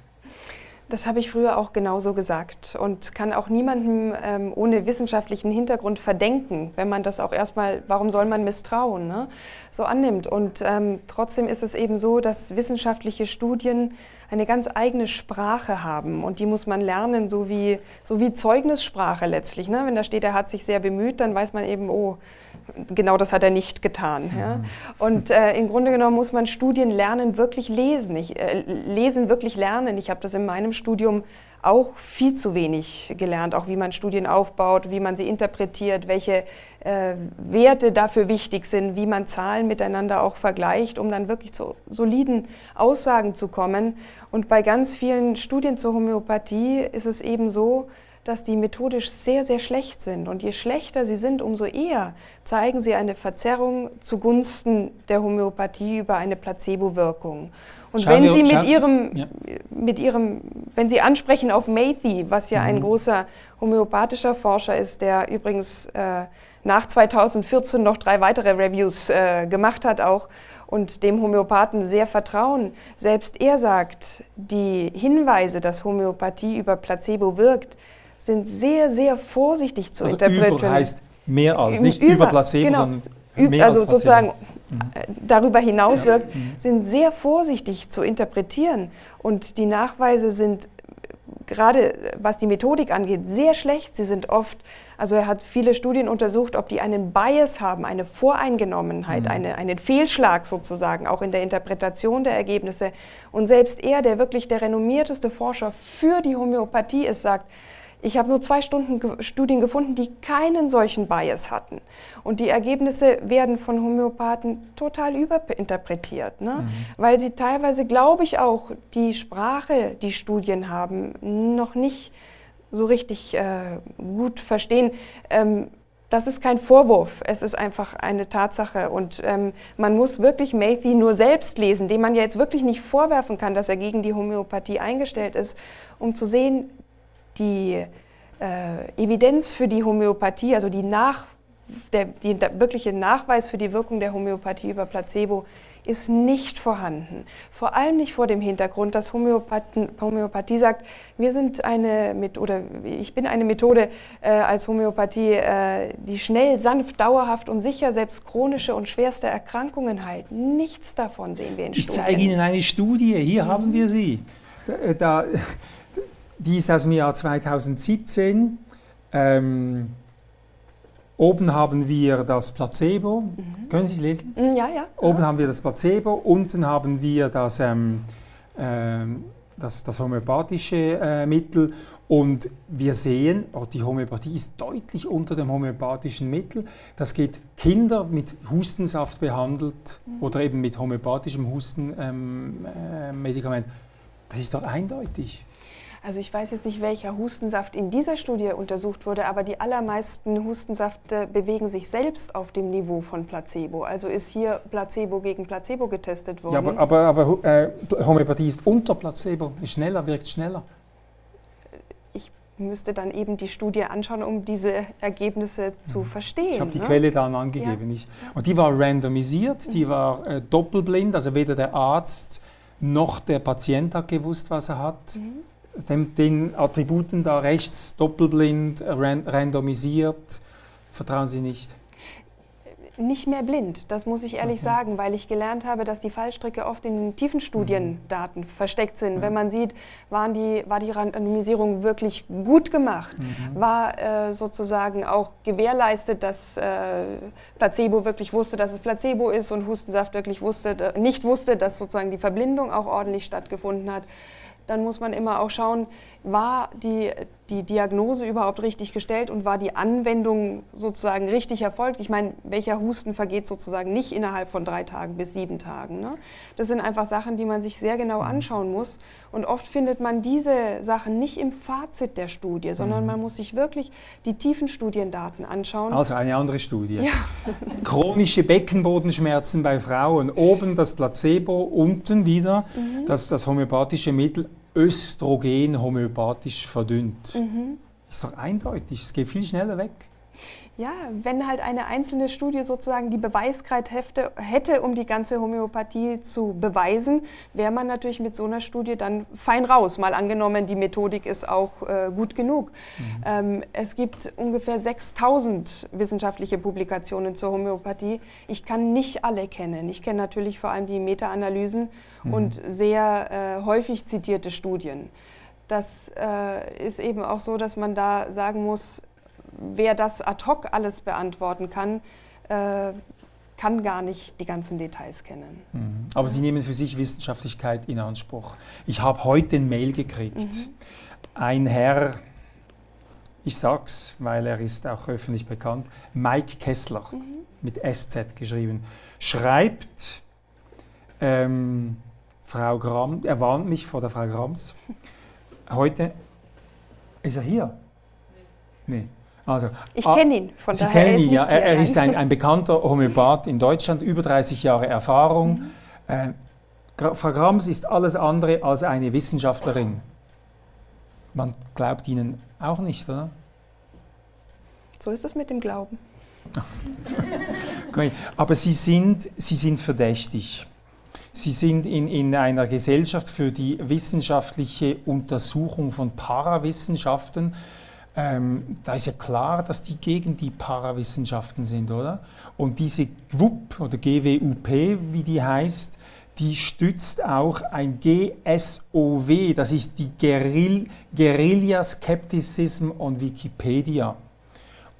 Das habe ich früher auch genauso gesagt und kann auch niemandem ähm, ohne wissenschaftlichen Hintergrund verdenken, wenn man das auch erstmal, warum soll man misstrauen, ne, so annimmt. Und ähm, trotzdem ist es eben so, dass wissenschaftliche Studien eine ganz eigene Sprache haben und die muss man lernen, so wie, so wie Zeugnissprache letztlich. Ne? Wenn da steht, er hat sich sehr bemüht, dann weiß man eben, oh, genau das hat er nicht getan. Ja? Mhm. Und äh, im Grunde genommen muss man Studien lernen, wirklich lesen. Ich, äh, lesen, wirklich lernen. Ich habe das in meinem Studium auch viel zu wenig gelernt, auch wie man Studien aufbaut, wie man sie interpretiert, welche äh, Werte dafür wichtig sind, wie man Zahlen miteinander auch vergleicht, um dann wirklich zu soliden Aussagen zu kommen. Und bei ganz vielen Studien zur Homöopathie ist es eben so, dass die methodisch sehr, sehr schlecht sind. Und je schlechter sie sind, umso eher zeigen sie eine Verzerrung zugunsten der Homöopathie über eine Placebo-Wirkung. Und wenn Sie mit Ihrem, ja. mit Ihrem wenn Sie ansprechen auf Mathy, was ja ein großer homöopathischer Forscher ist, der übrigens äh, nach 2014 noch drei weitere Reviews äh, gemacht hat auch und dem Homöopathen sehr vertrauen. Selbst er sagt, die Hinweise, dass Homöopathie über Placebo wirkt, sind sehr, sehr vorsichtig zu Also interpretieren. über heißt mehr als, nicht Über- über Placebo, genau. sondern mehr also als Placebo. sozusagen darüber hinaus wirkt, sind sehr vorsichtig zu interpretieren. Und die Nachweise sind äh, gerade äh, was die Methodik angeht, sehr schlecht. Sie sind oft, also er hat viele Studien untersucht, ob die einen Bias haben, eine Voreingenommenheit, eine, einen Fehlschlag sozusagen, auch in der Interpretation der Ergebnisse. Und selbst er, der wirklich der renommierteste Forscher für die Homöopathie ist, sagt, ich habe nur zwei Stunden Studien gefunden, die keinen solchen Bias hatten. Und die Ergebnisse werden von Homöopathen total überinterpretiert, ne? weil sie teilweise, glaube ich auch, die Sprache, die Studien haben, noch nicht so richtig äh, gut verstehen. Ähm, das ist kein Vorwurf, es ist einfach eine Tatsache. Und ähm, man muss wirklich Matthew nur selbst lesen, dem man ja jetzt wirklich nicht vorwerfen kann, dass er gegen die Homöopathie eingestellt ist, um zu sehen, die äh, Evidenz für die Homöopathie, also die, Nach, der, die, der wirkliche Nachweis für die Wirkung der Homöopathie über Placebo, ist nicht vorhanden. Vor allem nicht vor dem Hintergrund, dass Homöopathen, Homöopathie sagt, wir sind eine oder ich bin eine Methode äh, als Homöopathie, äh, die schnell, sanft, dauerhaft und sicher selbst chronische und schwerste Erkrankungen heilt. Nichts davon sehen wir in Ich Studien. zeige Ihnen eine Studie, hier haben wir sie. Da, da, die ist aus dem Jahr 2017. Ähm, oben haben wir das Placebo. Können Sie es lesen? Mm, Ja, ja. Oben haben wir das Placebo, unten haben wir das, ähm, ähm, das, das homöopathische äh, Mittel und wir sehen, oh, die Homöopathie ist deutlich unter dem homöopathischen Mittel. Das geht Kinder mit Hustensaft behandelt oder eben mit homöopathischem Hustenmedikament. Ähm, äh, das ist doch eindeutig. Also ich weiß jetzt nicht, welcher Hustensaft in dieser Studie untersucht wurde, aber die allermeisten Hustensafte bewegen sich selbst auf dem Niveau von Placebo. Also ist hier Placebo gegen Placebo getestet worden. Ja, aber, aber, aber äh, Homöopathie ist unter Placebo, ist schneller, wirkt schneller. ich müsste dann eben die Studie anschauen, um diese Ergebnisse zu verstehen. Mhm. Ich habe die ne? Quelle dann angegeben. Ich, und die war randomisiert, Mhm. die war äh, doppelblind, also weder der Arzt noch der Patient hat gewusst, was er hat. Mhm. Den, den Attributen da rechts doppelblind, äh, ran, randomisiert, vertrauen Sie nicht. Nicht mehr blind, das muss ich ehrlich sagen, weil ich gelernt habe, dass die Fallstricke oft in den tiefen Studiendaten versteckt sind. Wenn man sieht, waren die, war die Randomisierung wirklich gut gemacht, war äh, sozusagen auch gewährleistet, dass äh, Placebo wirklich wusste, dass es Placebo ist und Hustensaft wirklich wusste, da- nicht wusste, dass sozusagen die Verblindung auch ordentlich stattgefunden hat. Dann muss man immer auch schauen, war die, die Diagnose überhaupt richtig gestellt und war die Anwendung sozusagen richtig erfolgt? Ich meine, welcher Husten vergeht sozusagen nicht innerhalb von drei Tagen bis sieben Tagen? Ne? Das sind einfach Sachen, die man sich sehr genau anschauen muss. Und oft findet man diese Sachen nicht im Fazit der Studie, sondern man muss sich wirklich die tiefen Studiendaten anschauen. Also eine andere Studie. Ja. Chronische Beckenbodenschmerzen bei Frauen. Oben das Placebo, unten wieder Mhm. das, das homöopathische Mittel Östrogen homöopathisch verdünnt. Mhm. Ist doch eindeutig, es geht viel schneller weg. Ja, wenn halt eine einzelne Studie sozusagen die Beweiskraft hätte, um die ganze Homöopathie zu beweisen, wäre man natürlich mit so einer Studie dann fein raus. Mal angenommen, die Methodik ist auch äh, gut genug. Ähm, es gibt ungefähr 6000 wissenschaftliche Publikationen zur Homöopathie. Ich kann nicht alle kennen. Ich kenne natürlich vor allem die Meta-Analysen und sehr äh, häufig zitierte Studien. Das äh, ist eben auch so, dass man da sagen muss, wer das ad hoc alles beantworten kann, äh, kann gar nicht die ganzen Details kennen. Aber Sie nehmen für sich Wissenschaftlichkeit in Anspruch. Ich habe heute ein Mail gekriegt. Mhm. Ein Herr, ich sag's, weil er ist auch öffentlich bekannt, Mike Kessler, Mhm. mit SZ geschrieben, schreibt, ähm, Frau Gram, er warnt mich vor der Frau Grams. Heute, ist er hier? Nee. Also, Ich ah, kenne ihn, von Sie daher kennen ihn, ja. Er, er ist ein, ein bekannter Homöopath in Deutschland, über 30 Jahre Erfahrung. Mhm. Äh, Frau Grams ist alles andere als eine Wissenschaftlerin. man glaubt ihnen auch nicht, oder? So ist es mit dem Glauben. Aber sie sind, sie sind verdächtig. Sie sind in, in einer Gesellschaft für die wissenschaftliche Untersuchung von Parawissenschaften. Ähm, da ist ja klar, dass die gegen die Parawissenschaften sind, oder? Und diese GWUP oder GWUP, wie die heißt, die stützt auch ein GSOW, das ist die Guerill Guerilla Skepticism on Wikipedia.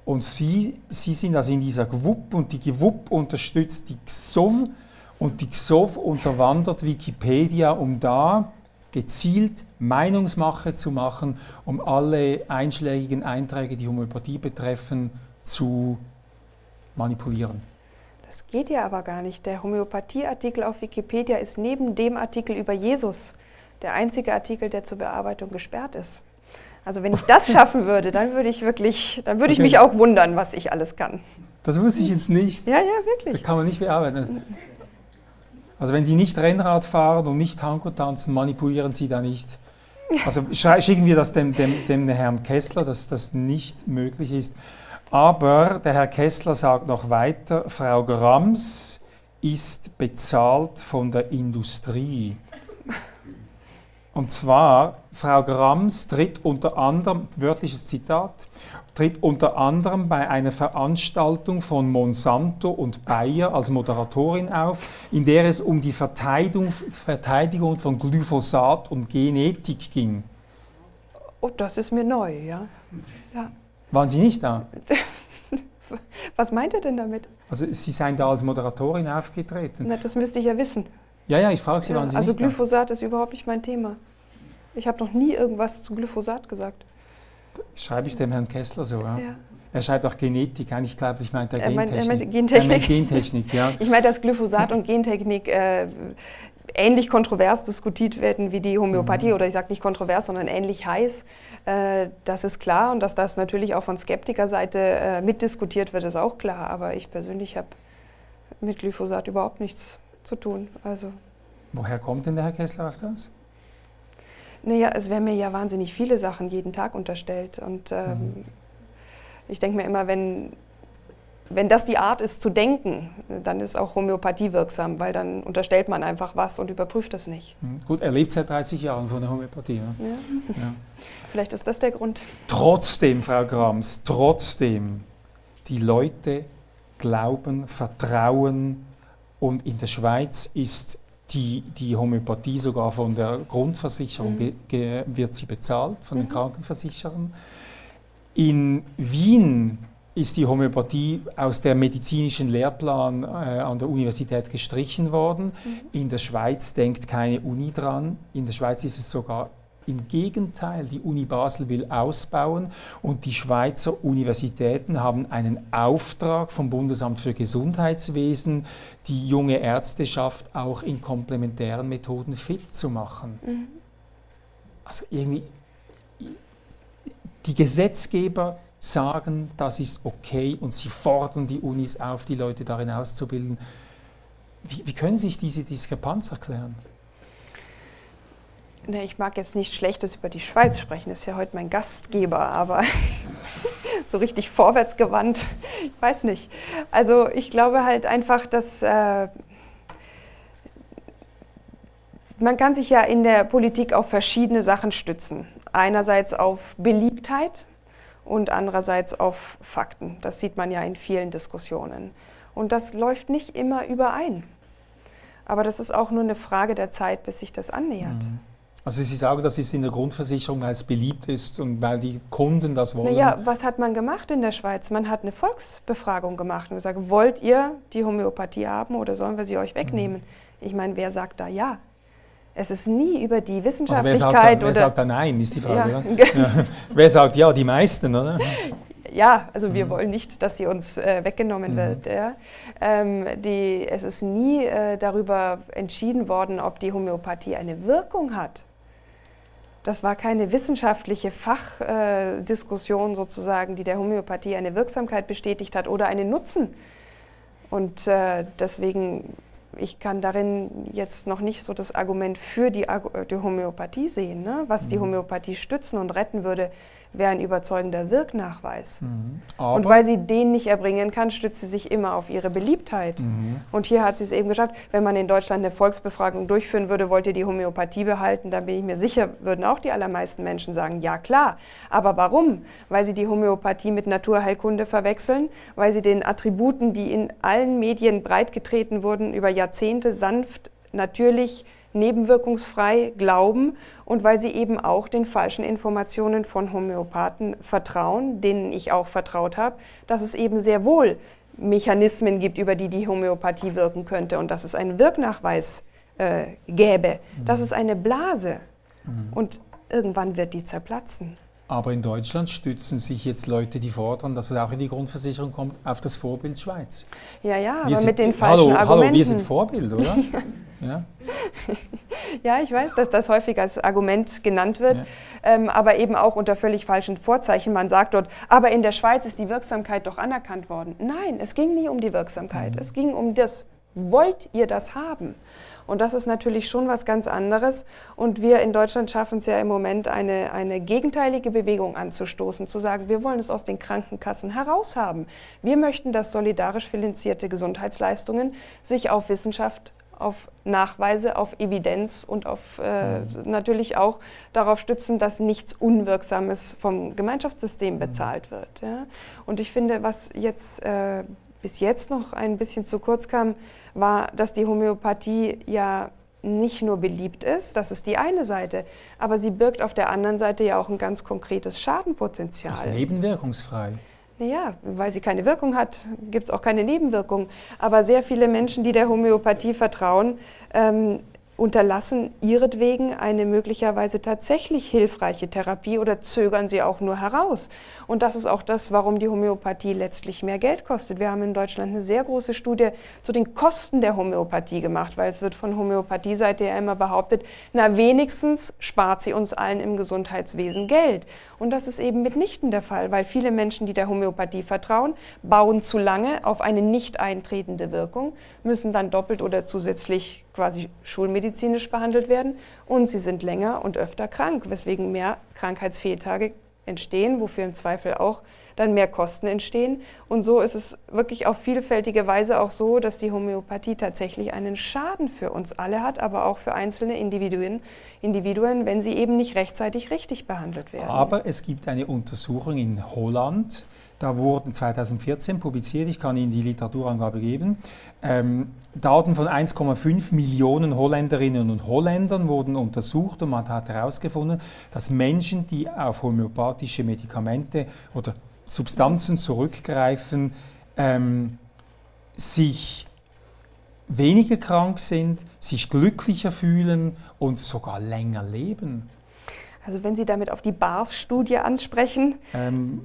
Und sie, sie sind also in dieser GWUP und die GWUP unterstützt die XOV und die XOV unterwandert Wikipedia, um da gezielt Meinungsmache zu machen, um alle einschlägigen Einträge, die Homöopathie betreffen, zu manipulieren. Das geht ja aber gar nicht. Der Homöopathie-Artikel auf Wikipedia ist neben dem Artikel über Jesus der einzige Artikel, der zur Bearbeitung gesperrt ist. Also wenn ich das schaffen würde, dann würde ich wirklich, dann würde okay. ich mich auch wundern, was ich alles kann. Das wusste ich jetzt nicht. Ja, ja, wirklich. Das kann man nicht bearbeiten. Also wenn Sie nicht Rennrad fahren und nicht Tango tanzen, manipulieren Sie da nicht. Also schicken wir das dem, dem, dem Herrn Kessler, dass das nicht möglich ist. Aber der Herr Kessler sagt noch weiter, Frau Grams ist bezahlt von der Industrie. Und zwar, Frau Grams tritt unter anderem, wörtliches Zitat, tritt unter anderem bei einer Veranstaltung von Monsanto und Bayer als Moderatorin auf, in der es um die Verteidigung, von Glyphosat und Genetik ging. Oh, das ist mir neu, ja. ja. Waren Sie nicht da? Was meint er denn damit? Also Sie seien da als Moderatorin aufgetreten. Na, das müsste ich ja wissen. Ja, ja, ich frage Sie, ja, waren Sie also nicht Also Glyphosat da? ist überhaupt nicht mein Thema. Ich habe noch nie irgendwas zu Glyphosat gesagt. Schreibe ich dem Herrn Kessler so, ja? ja. Er schreibt auch Genetik, eigentlich glaube ich, meint er, Gentechnik. er meint Gentechnik. Er meint Gentechnik, ja. Ich meine, dass Glyphosat und Gentechnik äh, ähnlich kontrovers diskutiert werden wie die Homöopathie, mhm. oder ich sage nicht kontrovers, sondern ähnlich heiß. Äh, das ist klar und dass das natürlich auch von Skeptikerseite äh, mitdiskutiert wird, ist auch klar. Aber ich persönlich habe mit Glyphosat überhaupt nichts zu tun. Also Woher kommt denn der Herr Kessler auf das? Naja, es werden mir ja wahnsinnig viele Sachen jeden Tag unterstellt. Und ähm, mhm. ich denke mir immer, wenn, wenn das die Art ist zu denken, dann ist auch Homöopathie wirksam, weil dann unterstellt man einfach was und überprüft es nicht. Mhm. Gut, er lebt seit 30 Jahren von der Homöopathie. Ja? Ja. ja. Vielleicht ist das der Grund. Trotzdem, Frau Grams, trotzdem, die Leute glauben, vertrauen und in der Schweiz ist die, die Homöopathie sogar von der Grundversicherung mhm. wird sie bezahlt, von den mhm. Krankenversicherern. In Wien ist die Homöopathie aus der medizinischen Lehrplan äh, an der Universität gestrichen worden. Mhm. In der Schweiz denkt keine Uni dran. In der Schweiz ist es sogar im Gegenteil, die Uni Basel will ausbauen und die Schweizer Universitäten haben einen Auftrag vom Bundesamt für Gesundheitswesen, die junge Ärzteschaft auch in komplementären Methoden fit zu machen. Mhm. Also irgendwie, die Gesetzgeber sagen, das ist okay und sie fordern die Unis auf, die Leute darin auszubilden. Wie, wie können sich diese Diskrepanz erklären? Ne, ich mag jetzt nicht Schlechtes über die Schweiz sprechen, ist ja heute mein Gastgeber, aber so richtig vorwärtsgewandt, ich weiß nicht. Also ich glaube halt einfach, dass äh, man kann sich ja in der Politik auf verschiedene Sachen stützen. Einerseits auf Beliebtheit und andererseits auf Fakten. Das sieht man ja in vielen Diskussionen. Und das läuft nicht immer überein. Aber das ist auch nur eine Frage der Zeit, bis sich das annähert. Mhm. Also Sie sagen, das ist in der Grundversicherung, weil es beliebt ist und weil die Kunden das wollen. Naja, was hat man gemacht in der Schweiz? Man hat eine Volksbefragung gemacht und gesagt, wollt ihr die Homöopathie haben oder sollen wir sie euch wegnehmen? Mhm. Ich meine, wer sagt da ja? Es ist nie über die Wissenschaftlichkeit. Also wer, sagt da, wer sagt da nein, ist die Frage. Ja. ja. Wer sagt ja? Die meisten, oder? Ja, also wir mhm. wollen nicht, dass sie uns äh, weggenommen mhm. wird. Ja. Ähm, die, es ist nie äh, darüber entschieden worden, ob die Homöopathie eine Wirkung hat. Das war keine wissenschaftliche Fachdiskussion sozusagen, die der Homöopathie eine Wirksamkeit bestätigt hat oder einen Nutzen. Und äh, deswegen ich kann darin jetzt noch nicht so das Argument für die, die Homöopathie sehen. Ne? Was die mhm. Homöopathie stützen und retten würde, wäre ein überzeugender Wirknachweis. Mhm. Und weil sie den nicht erbringen kann, stützt sie sich immer auf ihre Beliebtheit. Mhm. Und hier hat sie es eben geschafft. Wenn man in Deutschland eine Volksbefragung durchführen würde, wollt ihr die Homöopathie behalten, dann bin ich mir sicher, würden auch die allermeisten Menschen sagen, ja klar. Aber warum? Weil sie die Homöopathie mit Naturheilkunde verwechseln, weil sie den Attributen, die in allen Medien breitgetreten wurden, über Jahrzehnte sanft, natürlich, nebenwirkungsfrei glauben und weil sie eben auch den falschen Informationen von Homöopathen vertrauen, denen ich auch vertraut habe, dass es eben sehr wohl Mechanismen gibt, über die die Homöopathie wirken könnte und dass es einen Wirknachweis äh, gäbe. Mhm. Das ist eine Blase mhm. und irgendwann wird die zerplatzen. Aber in Deutschland stützen sich jetzt Leute, die fordern, dass es auch in die Grundversicherung kommt, auf das Vorbild Schweiz. Ja, ja, wir aber sind, mit den falschen hallo, Argumenten. Hallo, wir sind Vorbild, oder? ja. ja, ich weiß, dass das häufig als Argument genannt wird, ja. ähm, aber eben auch unter völlig falschen Vorzeichen. Man sagt dort, aber in der Schweiz ist die Wirksamkeit doch anerkannt worden. Nein, es ging nie um die Wirksamkeit. Mhm. Es ging um das, wollt ihr das haben? Und das ist natürlich schon was ganz anderes. Und wir in Deutschland schaffen es ja im Moment, eine, eine gegenteilige Bewegung anzustoßen, zu sagen, wir wollen es aus den Krankenkassen heraushaben. Wir möchten, dass solidarisch finanzierte Gesundheitsleistungen sich auf Wissenschaft auf Nachweise, auf Evidenz und auf äh, mhm. natürlich auch darauf stützen, dass nichts Unwirksames vom Gemeinschaftssystem mhm. bezahlt wird. Ja? Und ich finde, was jetzt äh, bis jetzt noch ein bisschen zu kurz kam, war, dass die Homöopathie ja nicht nur beliebt ist, das ist die eine Seite, aber sie birgt auf der anderen Seite ja auch ein ganz konkretes Schadenpotenzial. Ist nebenwirkungsfrei. Naja, weil sie keine Wirkung hat, gibt es auch keine Nebenwirkung. Aber sehr viele Menschen, die der Homöopathie vertrauen, ähm, unterlassen ihretwegen eine möglicherweise tatsächlich hilfreiche Therapie oder zögern sie auch nur heraus. Und das ist auch das, warum die Homöopathie letztlich mehr Geld kostet. Wir haben in Deutschland eine sehr große Studie zu den Kosten der Homöopathie gemacht, weil es wird von Homöopathie-Seite ja immer behauptet, na wenigstens spart sie uns allen im Gesundheitswesen Geld. Und das ist eben mitnichten der Fall, weil viele Menschen, die der Homöopathie vertrauen, bauen zu lange auf eine nicht eintretende Wirkung, müssen dann doppelt oder zusätzlich quasi schulmedizinisch behandelt werden und sie sind länger und öfter krank, weswegen mehr Krankheitsfehltage entstehen, wofür im Zweifel auch dann mehr Kosten entstehen. Und so ist es wirklich auf vielfältige Weise auch so, dass die Homöopathie tatsächlich einen Schaden für uns alle hat, aber auch für einzelne Individuen, Individuen, wenn sie eben nicht rechtzeitig richtig behandelt werden. Aber es gibt eine Untersuchung in Holland, da wurden 2014 publiziert, ich kann Ihnen die Literaturangabe geben, ähm, Daten von 1,5 Millionen Holländerinnen und Holländern wurden untersucht und man hat herausgefunden, dass Menschen, die auf homöopathische Medikamente oder Substanzen zurückgreifen, ähm, sich weniger krank sind, sich glücklicher fühlen und sogar länger leben. Also wenn Sie damit auf die BARS-Studie ansprechen, ähm,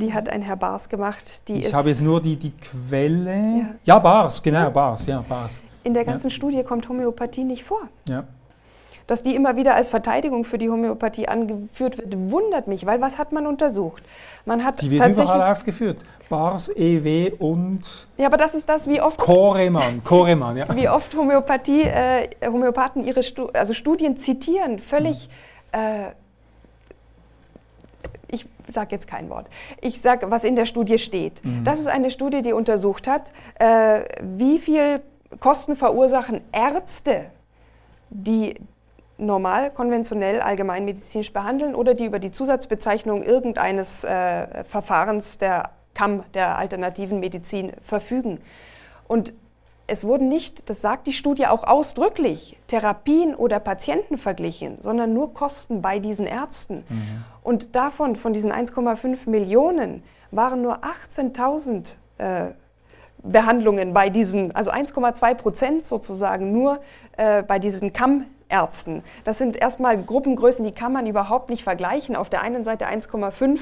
die hat ein Herr Bars gemacht. ich habe jetzt nur die, die Quelle. Ja, ja Bars, genau, Bars, ja, Bars. In der ganzen ja. Studie kommt Homöopathie nicht vor. Ja. Dass die immer wieder als Verteidigung für die Homöopathie angeführt wird, wundert mich, weil was hat man untersucht? Man hat die wird überall aufgeführt. Bars, EW und. Ja, aber das ist das, wie oft. Koremann, Koremann, ja. Wie oft Homöopathie, äh, Homöopathen ihre Stu also Studien zitieren, völlig. Mhm. Äh, sage jetzt kein Wort. Ich sage, was in der Studie steht. Mhm. Das ist eine Studie, die untersucht hat, äh, wie viel Kosten verursachen Ärzte, die normal, konventionell, allgemeinmedizinisch behandeln oder die über die Zusatzbezeichnung irgendeines äh, Verfahrens der KAM, der alternativen Medizin, verfügen. Und es wurden nicht, das sagt die Studie auch ausdrücklich, Therapien oder Patienten verglichen, sondern nur Kosten bei diesen Ärzten. Mhm. Und davon, von diesen 1,5 Millionen, waren nur 18.000 äh, Behandlungen bei diesen, also 1,2 Prozent sozusagen nur äh, bei diesen Kammärzten. Das sind erstmal Gruppengrößen, die kann man überhaupt nicht vergleichen. Auf der einen Seite 1,5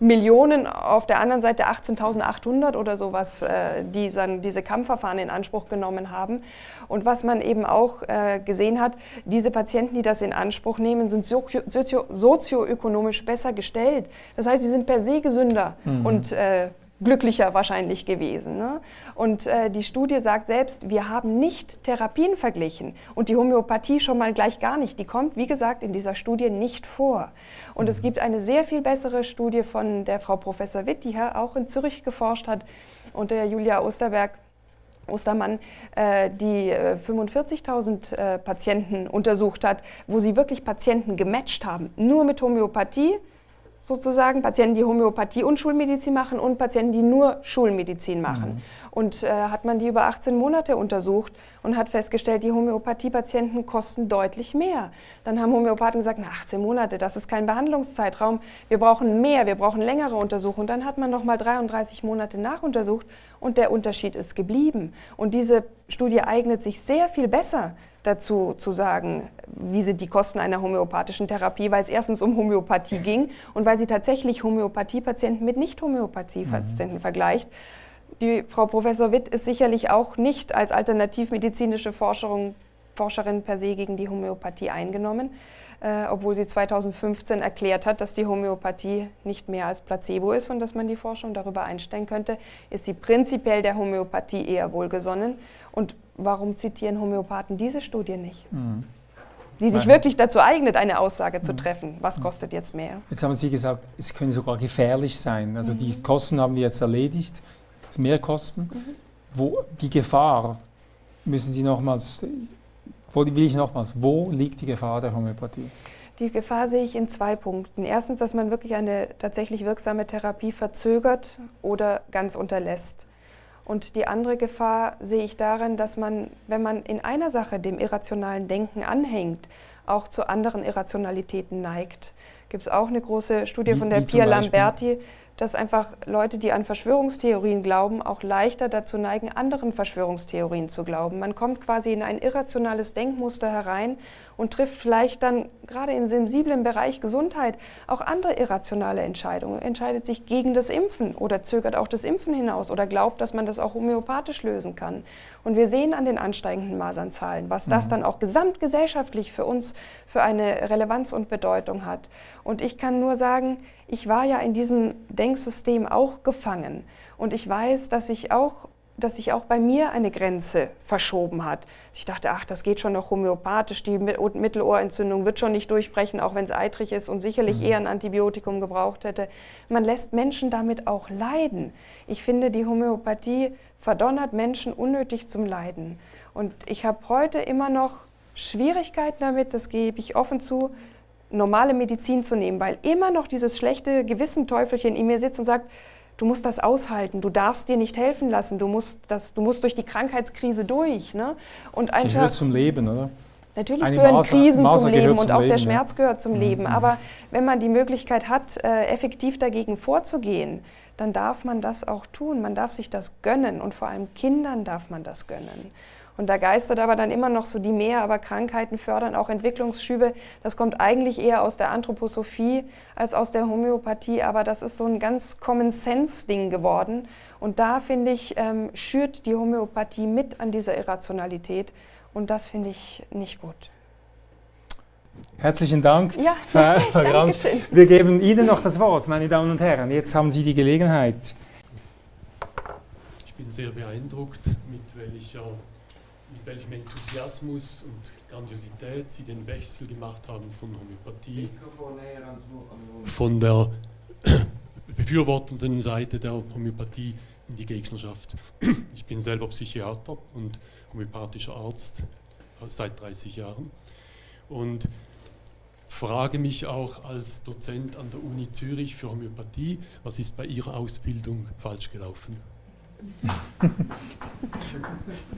Millionen, auf der anderen Seite 18.800 oder sowas, äh, die dann diese Kampfverfahren in Anspruch genommen haben. Und was man eben auch äh, gesehen hat, diese Patienten, die das in Anspruch nehmen, sind sozio sozioökonomisch besser gestellt. Das heißt, sie sind per se gesünder mhm. und äh, glücklicher wahrscheinlich gewesen. Ne? Und äh, die Studie sagt selbst, wir haben nicht Therapien verglichen und die Homöopathie schon mal gleich gar nicht. Die kommt, wie gesagt, in dieser Studie nicht vor. Und es mhm. gibt eine sehr viel bessere Studie von der Frau Professor Witt, die hier auch in Zürich geforscht hat, und der Julia Osterberg. Ostermann, äh, die 45.000 äh, äh, Patienten untersucht hat, wo sie wirklich Patienten gematcht haben, nur mit Homöopathie sozusagen, Patienten, die Homöopathie und Schulmedizin machen und Patienten, die nur Schulmedizin machen. Mhm. Und äh, hat man die über 18 Monate untersucht und hat festgestellt, die Homöopathiepatienten kosten deutlich mehr. Dann haben Homöopathen gesagt, na, 18 Monate, das ist kein Behandlungszeitraum, wir brauchen mehr, wir brauchen längere Untersuchungen. Dann hat man nochmal 33 Monate nachuntersucht und der Unterschied ist geblieben. Und diese Studie eignet sich sehr viel besser dazu zu sagen, wie sind die Kosten einer homöopathischen Therapie, weil es erstens um Homöopathie ging und weil sie tatsächlich Homöopathiepatienten mit Nicht-Homöopathiepatienten mhm. vergleicht. Die Frau Professor Witt ist sicherlich auch nicht als alternativmedizinische Forscherin, Forscherin per se gegen die Homöopathie eingenommen, äh, obwohl sie 2015 erklärt hat, dass die Homöopathie nicht mehr als Placebo ist und dass man die Forschung darüber einstellen könnte, ist sie prinzipiell der Homöopathie eher wohlgesonnen. Und warum zitieren Homöopathen diese Studie nicht? Mhm. Die sich Nein. wirklich dazu eignet, eine Aussage zu treffen. Was mhm. kostet jetzt mehr? Jetzt haben Sie gesagt, es können sogar gefährlich sein. Also mhm. die Kosten haben wir jetzt erledigt, Mehrkosten. Mhm. Wo die Gefahr, müssen Sie nochmals, wo will ich nochmals, wo liegt die Gefahr der Homöopathie? Die Gefahr sehe ich in zwei Punkten. Erstens, dass man wirklich eine tatsächlich wirksame Therapie verzögert oder ganz unterlässt. Und die andere Gefahr sehe ich darin, dass man, wenn man in einer Sache dem irrationalen Denken anhängt, auch zu anderen Irrationalitäten neigt. Gibt es auch eine große Studie wie, von der Pia Lamberti, dass einfach Leute, die an Verschwörungstheorien glauben, auch leichter dazu neigen, anderen Verschwörungstheorien zu glauben. Man kommt quasi in ein irrationales Denkmuster herein und trifft vielleicht dann gerade im sensiblen Bereich Gesundheit auch andere irrationale Entscheidungen, entscheidet sich gegen das Impfen oder zögert auch das Impfen hinaus oder glaubt, dass man das auch homöopathisch lösen kann. Und wir sehen an den ansteigenden Masernzahlen, was das mhm. dann auch gesamtgesellschaftlich für uns für eine Relevanz und Bedeutung hat. Und ich kann nur sagen, ich war ja in diesem Denksystem auch gefangen. Und ich weiß, dass ich auch dass sich auch bei mir eine Grenze verschoben hat. Ich dachte, ach, das geht schon noch homöopathisch, die Mittelohrentzündung wird schon nicht durchbrechen, auch wenn es eitrig ist und sicherlich mhm. eher ein Antibiotikum gebraucht hätte. Man lässt Menschen damit auch leiden. Ich finde, die Homöopathie verdonnert Menschen unnötig zum Leiden. Und ich habe heute immer noch Schwierigkeiten damit, das gebe ich offen zu, normale Medizin zu nehmen, weil immer noch dieses schlechte Gewissenteufelchen in mir sitzt und sagt, du musst das aushalten, du darfst dir nicht helfen lassen, du musst, das, du musst durch die Krankheitskrise durch. Ne? Und einfach, gehört zum Leben, oder? Natürlich Eine gehören Maser, Krisen Maser zum Leben zum und auch Leben, der Schmerz ja. gehört zum mhm. Leben. Aber wenn man die Möglichkeit hat, äh, effektiv dagegen vorzugehen, dann darf man das auch tun. Man darf sich das gönnen und vor allem Kindern darf man das gönnen. Und da geistert aber dann immer noch so die Mehr, aber Krankheiten fördern auch Entwicklungsschübe. Das kommt eigentlich eher aus der Anthroposophie als aus der Homöopathie, aber das ist so ein ganz Common-Sense-Ding geworden. Und da, finde ich, ähm, schürt die Homöopathie mit an dieser Irrationalität. Und das finde ich nicht gut. Herzlichen Dank, ja, Frau, Frau Grams. Wir geben Ihnen noch das Wort, meine Damen und Herren. Jetzt haben Sie die Gelegenheit. Ich bin sehr beeindruckt, mit welcher welchem Enthusiasmus und Grandiosität Sie den Wechsel gemacht haben von Homöopathie, von der befürwortenden Seite der Homöopathie in die Gegnerschaft. Ich bin selber Psychiater und homöopathischer Arzt seit 30 Jahren und frage mich auch als Dozent an der Uni Zürich für Homöopathie, was ist bei Ihrer Ausbildung falsch gelaufen?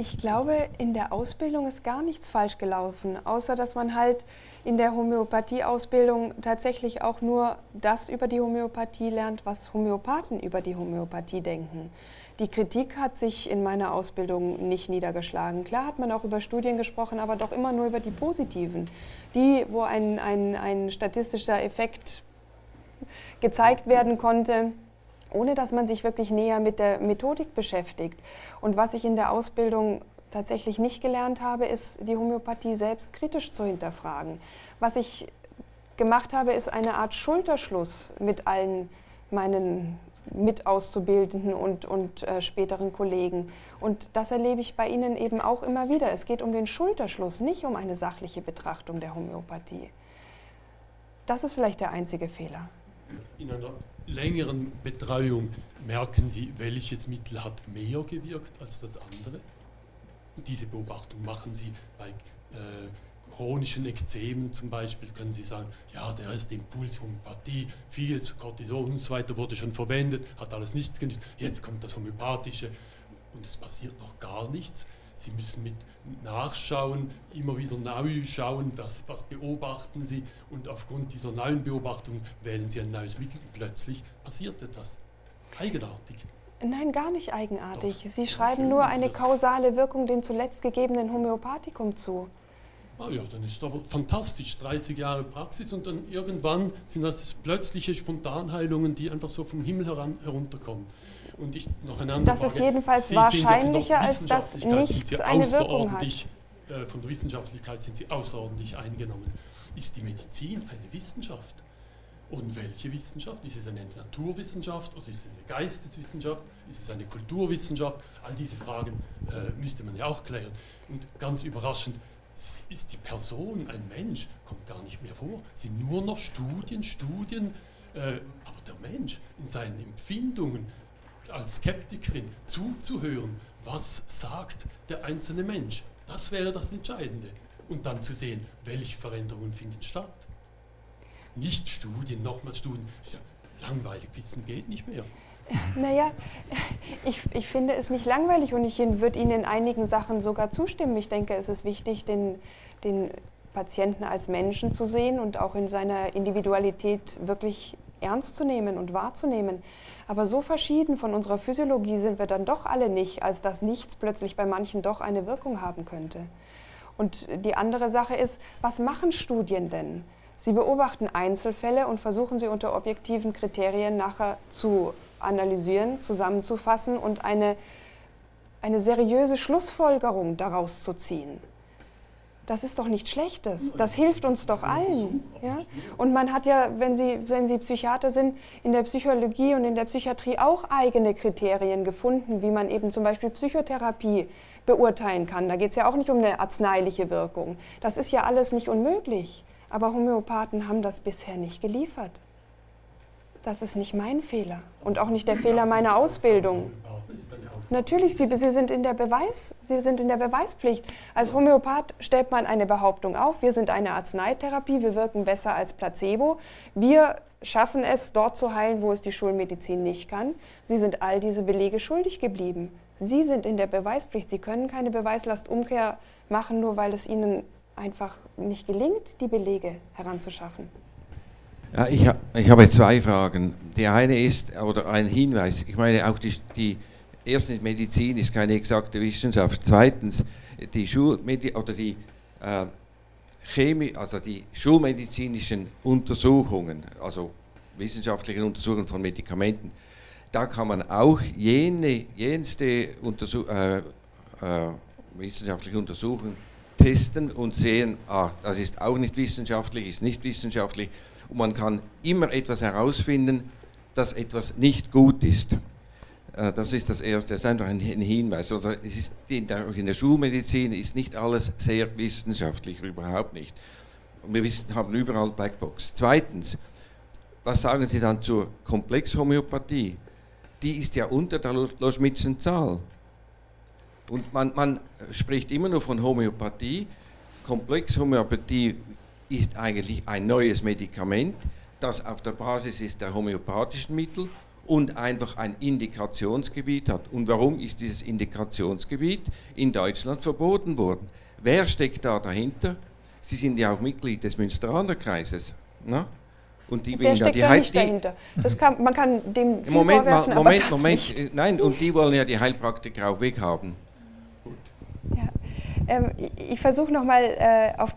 Ich glaube, in der Ausbildung ist gar nichts falsch gelaufen, außer dass man halt in der Homöopathie-Ausbildung tatsächlich auch nur das über die Homöopathie lernt, was Homöopathen über die Homöopathie denken. Die Kritik hat sich in meiner Ausbildung nicht niedergeschlagen. Klar hat man auch über Studien gesprochen, aber doch immer nur über die positiven. Die, wo ein, ein, ein statistischer Effekt gezeigt werden konnte, ohne dass man sich wirklich näher mit der Methodik beschäftigt. Und was ich in der Ausbildung tatsächlich nicht gelernt habe, ist die Homöopathie selbst kritisch zu hinterfragen. Was ich gemacht habe, ist eine Art Schulterschluss mit allen meinen Mitauszubildenden und, und äh, späteren Kollegen. Und das erlebe ich bei Ihnen eben auch immer wieder. Es geht um den Schulterschluss, nicht um eine sachliche Betrachtung der Homöopathie. Das ist vielleicht der einzige Fehler. Einer längeren Betreuung merken Sie, welches Mittel hat mehr gewirkt als das andere? Diese Beobachtung machen Sie bei äh, chronischen Ekzemen zum Beispiel, können Sie sagen, ja, der erste Impuls Homöopathie, viel Cortison und so weiter wurde schon verwendet, hat alles nichts genützt, jetzt kommt das Homöopathische und es passiert noch gar nichts. Sie müssen mit nachschauen, immer wieder neu schauen, was, was beobachten Sie und aufgrund dieser neuen Beobachtung wählen Sie ein neues Mittel und plötzlich passiert etwas. Eigenartig. Nein, gar nicht eigenartig. Doch. Sie schreiben nur eine kausale Wirkung dem zuletzt gegebenen Homöopathikum zu. Ah ja, dann ist es aber fantastisch, 30 Jahre Praxis und dann irgendwann sind das plötzliche Spontanheilungen, die einfach so vom Himmel heran, herunterkommen. Und ich noch eine andere Das Frage. ist jedenfalls Sie wahrscheinlicher, als dass nichts eine Wirkung hat. Äh, von der Wissenschaftlichkeit sind Sie außerordentlich eingenommen. Ist die Medizin eine Wissenschaft? Und welche Wissenschaft? Ist es eine Naturwissenschaft oder ist es eine Geisteswissenschaft? Ist es eine Kulturwissenschaft? All diese Fragen äh, müsste man ja auch klären. Und ganz überraschend ist die Person, ein Mensch, kommt gar nicht mehr vor. Es sind nur noch Studien, Studien. Äh, aber der Mensch in seinen Empfindungen, als Skeptikerin zuzuhören, was sagt der einzelne Mensch. Das wäre das Entscheidende. Und dann zu sehen, welche Veränderungen finden statt. Nicht Studien, nochmals Studien. Ist ja langweilig, wissen geht nicht mehr. Naja, ich, ich finde es nicht langweilig und ich würde Ihnen in einigen Sachen sogar zustimmen. Ich denke, es ist wichtig, den, den Patienten als Menschen zu sehen und auch in seiner Individualität wirklich ernst zu nehmen und wahrzunehmen. Aber so verschieden von unserer Physiologie sind wir dann doch alle nicht, als dass nichts plötzlich bei manchen doch eine Wirkung haben könnte. Und die andere Sache ist, was machen Studien denn? Sie beobachten Einzelfälle und versuchen sie unter objektiven Kriterien nachher zu analysieren, zusammenzufassen und eine, eine seriöse Schlussfolgerung daraus zu ziehen. Das ist doch nichts Schlechtes. Das hilft uns doch allen. Ja? Und man hat ja, wenn Sie, wenn Sie Psychiater sind, in der Psychologie und in der Psychiatrie auch eigene Kriterien gefunden, wie man eben zum Beispiel Psychotherapie beurteilen kann. Da geht es ja auch nicht um eine arzneiliche Wirkung. Das ist ja alles nicht unmöglich. Aber Homöopathen haben das bisher nicht geliefert. Das ist nicht mein Fehler und auch nicht der Fehler meiner Ausbildung. Natürlich, Sie, Sie, sind in der Beweis, Sie sind in der Beweispflicht. Als Homöopath stellt man eine Behauptung auf, wir sind eine Arzneitherapie, wir wirken besser als Placebo. Wir schaffen es, dort zu heilen, wo es die Schulmedizin nicht kann. Sie sind all diese Belege schuldig geblieben. Sie sind in der Beweispflicht. Sie können keine Beweislastumkehr machen, nur weil es Ihnen einfach nicht gelingt, die Belege heranzuschaffen. Ja, ich, ich habe zwei Fragen. Die eine ist, oder ein Hinweis, ich meine auch die, die erstens Medizin ist keine exakte Wissenschaft, zweitens die Schulmedi oder die äh, Chemie, also die schulmedizinischen Untersuchungen, also wissenschaftliche Untersuchungen von Medikamenten, da kann man auch jene, jenste Untersuch, äh, äh, wissenschaftliche Untersuchungen testen und sehen, ah, das ist auch nicht wissenschaftlich, ist nicht wissenschaftlich und man kann immer etwas herausfinden, dass etwas nicht gut ist. Äh, das ist das Erste, das ist einfach ein Hinweis. Also es ist in der, in der Schulmedizin ist nicht alles sehr wissenschaftlich, überhaupt nicht. wir wissen, haben überall Blackbox. Zweitens, was sagen Sie dann zur Komplexhomöopathie? Die ist ja unter der Loschmidtschen Zahl. Und man, man spricht immer nur von Homöopathie. Komplexhomöopathie ist eigentlich ein neues Medikament, das auf der Basis ist der homöopathischen Mittel und einfach ein Indikationsgebiet hat. Und warum ist dieses Indikationsgebiet in Deutschland verboten worden? Wer steckt da dahinter? Sie sind ja auch Mitglied des Münsteraner-Kreises. Ne? Und die Der steckt ja nicht dahinter. Das kann, man kann dem viel Moment, Moment, Moment, Moment. Nein, und die wollen ja die Heilpraktiker auch weghaben. Ähm, ich versuche nochmal äh, auf,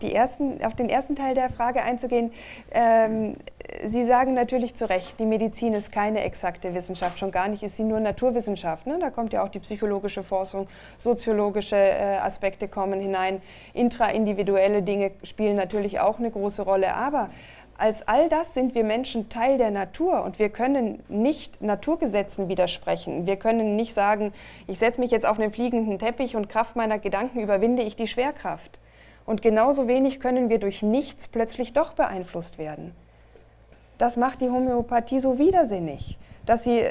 auf den ersten Teil der Frage einzugehen. Ähm, Sie sagen natürlich zu Recht, die Medizin ist keine exakte Wissenschaft, schon gar nicht ist sie nur Naturwissenschaft. Ne? Da kommt ja auch die psychologische Forschung, soziologische äh, Aspekte kommen hinein, intraindividuelle Dinge spielen natürlich auch eine große Rolle. Aber Als all das sind wir Menschen Teil der Natur und wir können nicht Naturgesetzen widersprechen. Wir können nicht sagen, ich setze mich jetzt auf einen fliegenden Teppich und Kraft meiner Gedanken überwinde ich die Schwerkraft. Und genauso wenig können wir durch nichts plötzlich doch beeinflusst werden. Das macht die Homöopathie so widersinnig, dass sie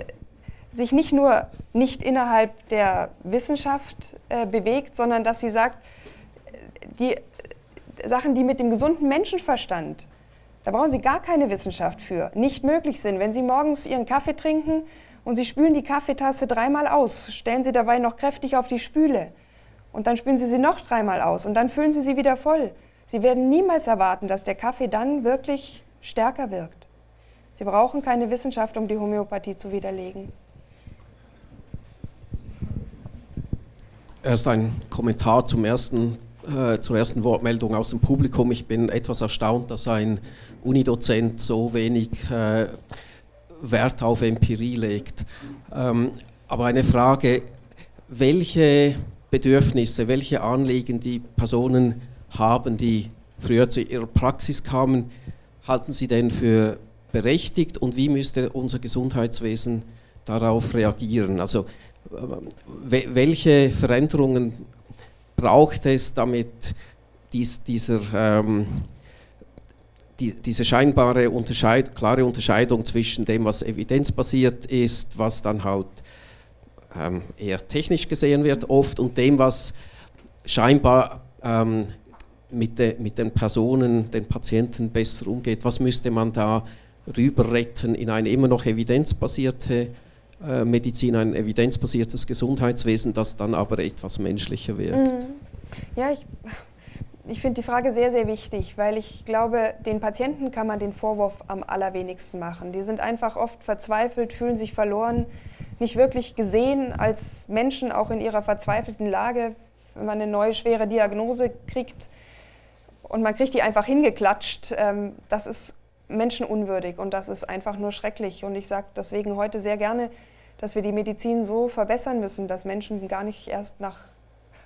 sich nicht nur nicht innerhalb der Wissenschaft äh, bewegt, sondern dass sie sagt, die Sachen, die mit dem gesunden Menschenverstand da brauchen Sie gar keine Wissenschaft für. Nicht möglich sind. Wenn Sie morgens Ihren Kaffee trinken und Sie spülen die Kaffeetasse dreimal aus, stellen Sie dabei noch kräftig auf die Spüle und dann spülen Sie sie noch dreimal aus und dann füllen Sie sie wieder voll. Sie werden niemals erwarten, dass der Kaffee dann wirklich stärker wirkt. Sie brauchen keine Wissenschaft, um die Homöopathie zu widerlegen. Erst ein Kommentar zum ersten, äh, zur ersten Wortmeldung aus dem Publikum. Ich bin etwas erstaunt, dass ein Unidozent so wenig äh, Wert auf Empirie legt. Ähm, aber eine Frage, welche Bedürfnisse, welche Anliegen die Personen haben, die früher zu ihrer Praxis kamen, halten Sie denn für berechtigt und wie müsste unser Gesundheitswesen darauf reagieren? Also welche Veränderungen braucht es, damit dies, dieser ähm, die, diese scheinbare Unterscheid, klare Unterscheidung zwischen dem, was evidenzbasiert ist, was dann halt ähm, eher technisch gesehen wird oft, und dem, was scheinbar ähm, mit, de, mit den Personen, den Patienten besser umgeht. Was müsste man da rüber retten in eine immer noch evidenzbasierte äh, Medizin, ein evidenzbasiertes Gesundheitswesen, das dann aber etwas menschlicher wirkt? Mhm. Ja, ich ich finde die Frage sehr, sehr wichtig, weil ich glaube, den Patienten kann man den Vorwurf am allerwenigsten machen. Die sind einfach oft verzweifelt, fühlen sich verloren, nicht wirklich gesehen als Menschen, auch in ihrer verzweifelten Lage, wenn man eine neue schwere Diagnose kriegt und man kriegt die einfach hingeklatscht. Ähm, das ist menschenunwürdig und das ist einfach nur schrecklich. Und ich sage deswegen heute sehr gerne, dass wir die Medizin so verbessern müssen, dass Menschen gar nicht erst nach,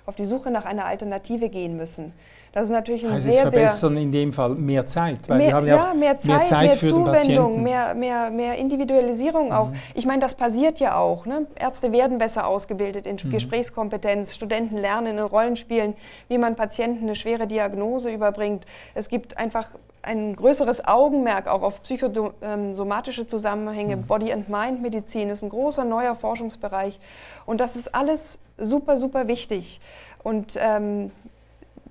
auf die Suche nach einer Alternative gehen müssen. Das ist natürlich ein heißt sehr, es verbessern in dem Fall mehr Zeit, weil mehr, wir haben ja, ja mehr Zeit, mehr, Zeit mehr Zuwendung, mehr, mehr, mehr Individualisierung auch. Mhm. Ich meine, das passiert ja auch. Ne? Ärzte werden besser ausgebildet in mhm. Gesprächskompetenz, Studenten lernen in Rollenspielen, wie man Patienten eine schwere Diagnose überbringt. Es gibt einfach ein größeres Augenmerk auch auf psychosomatische Zusammenhänge. Mhm. Body- and Mind-Medizin ist ein großer neuer Forschungsbereich. Und das ist alles super, super wichtig. Und ähm,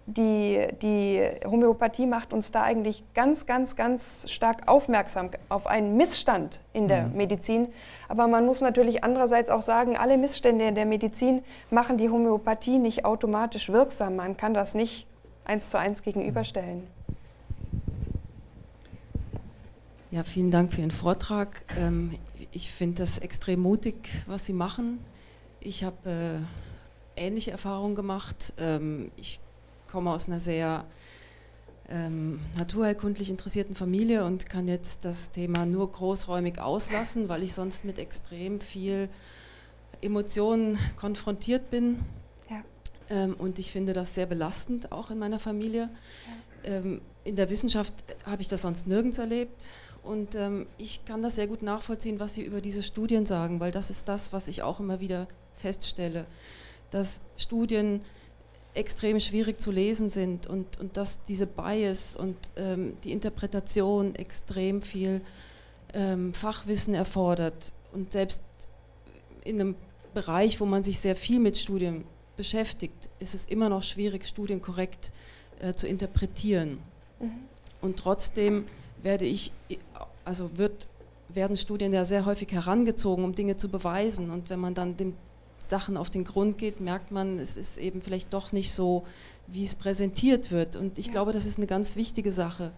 die, die Homöopathie macht uns da eigentlich ganz, ganz, ganz stark aufmerksam auf einen Missstand in der mhm. Medizin. Aber man muss natürlich andererseits auch sagen, alle Missstände in der Medizin machen die Homöopathie nicht automatisch wirksam. Man kann das nicht eins zu eins gegenüberstellen. Ja, vielen Dank für Ihren Vortrag. Ähm, ich finde das extrem mutig, was Sie machen. Ich habe äh, ähnliche Erfahrungen gemacht. Ähm, ich komme aus einer sehr ähm, naturheilkundlich interessierten Familie und kann jetzt das Thema nur großräumig auslassen, weil ich sonst mit extrem viel Emotionen konfrontiert bin. Ja. Ähm, und ich finde das sehr belastend, auch in meiner Familie. Ja. Ähm, in der Wissenschaft habe ich das sonst nirgends erlebt. Und ähm, ich kann das sehr gut nachvollziehen, was Sie über diese Studien sagen, weil das ist das, was ich auch immer wieder feststelle, dass Studien extrem schwierig zu lesen sind und, und dass diese Bias und ähm, die Interpretation extrem viel ähm, Fachwissen erfordert. Und selbst in einem Bereich, wo man sich sehr viel mit Studien beschäftigt, ist es immer noch schwierig, Studien korrekt äh, zu interpretieren. Mhm. Und trotzdem werde ich, also wird, werden Studien ja sehr häufig herangezogen, um Dinge zu beweisen. Und wenn man dann dem Sachen auf den Grund geht, merkt man, es ist eben vielleicht doch nicht so, wie es präsentiert wird. Und ich ja. glaube, das ist eine ganz wichtige Sache.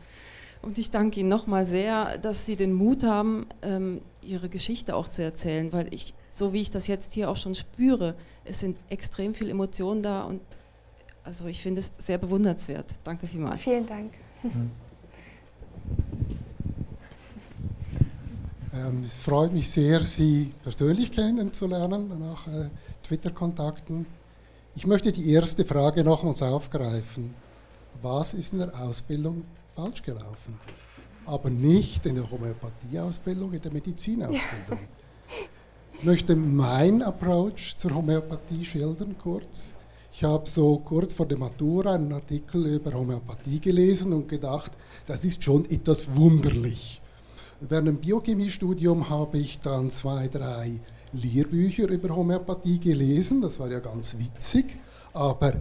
Und ich danke Ihnen nochmal sehr, dass Sie den Mut haben, ähm, Ihre Geschichte auch zu erzählen, weil ich, so wie ich das jetzt hier auch schon spüre, es sind extrem viele Emotionen da und also ich finde es sehr bewundernswert. Danke vielmals. Vielen Dank. Mhm. Es freut mich sehr, Sie persönlich kennenzulernen, nach äh, Twitter-Kontakten. Ich möchte die erste Frage nochmals aufgreifen. Was ist in der Ausbildung falsch gelaufen? aber nicht in der Homöopathieausbildung, in der Medizinausbildung. Ich möchte meinen Approach zur Homöopathie schildern kurz. Ich habe so kurz vor der Matura einen Artikel über Homöopathie gelesen und gedacht, das ist schon etwas wunderlich. Während dem Biochemiestudium habe ich dann zwei, drei Lehrbücher über Homöopathie gelesen, das war ja ganz witzig, aber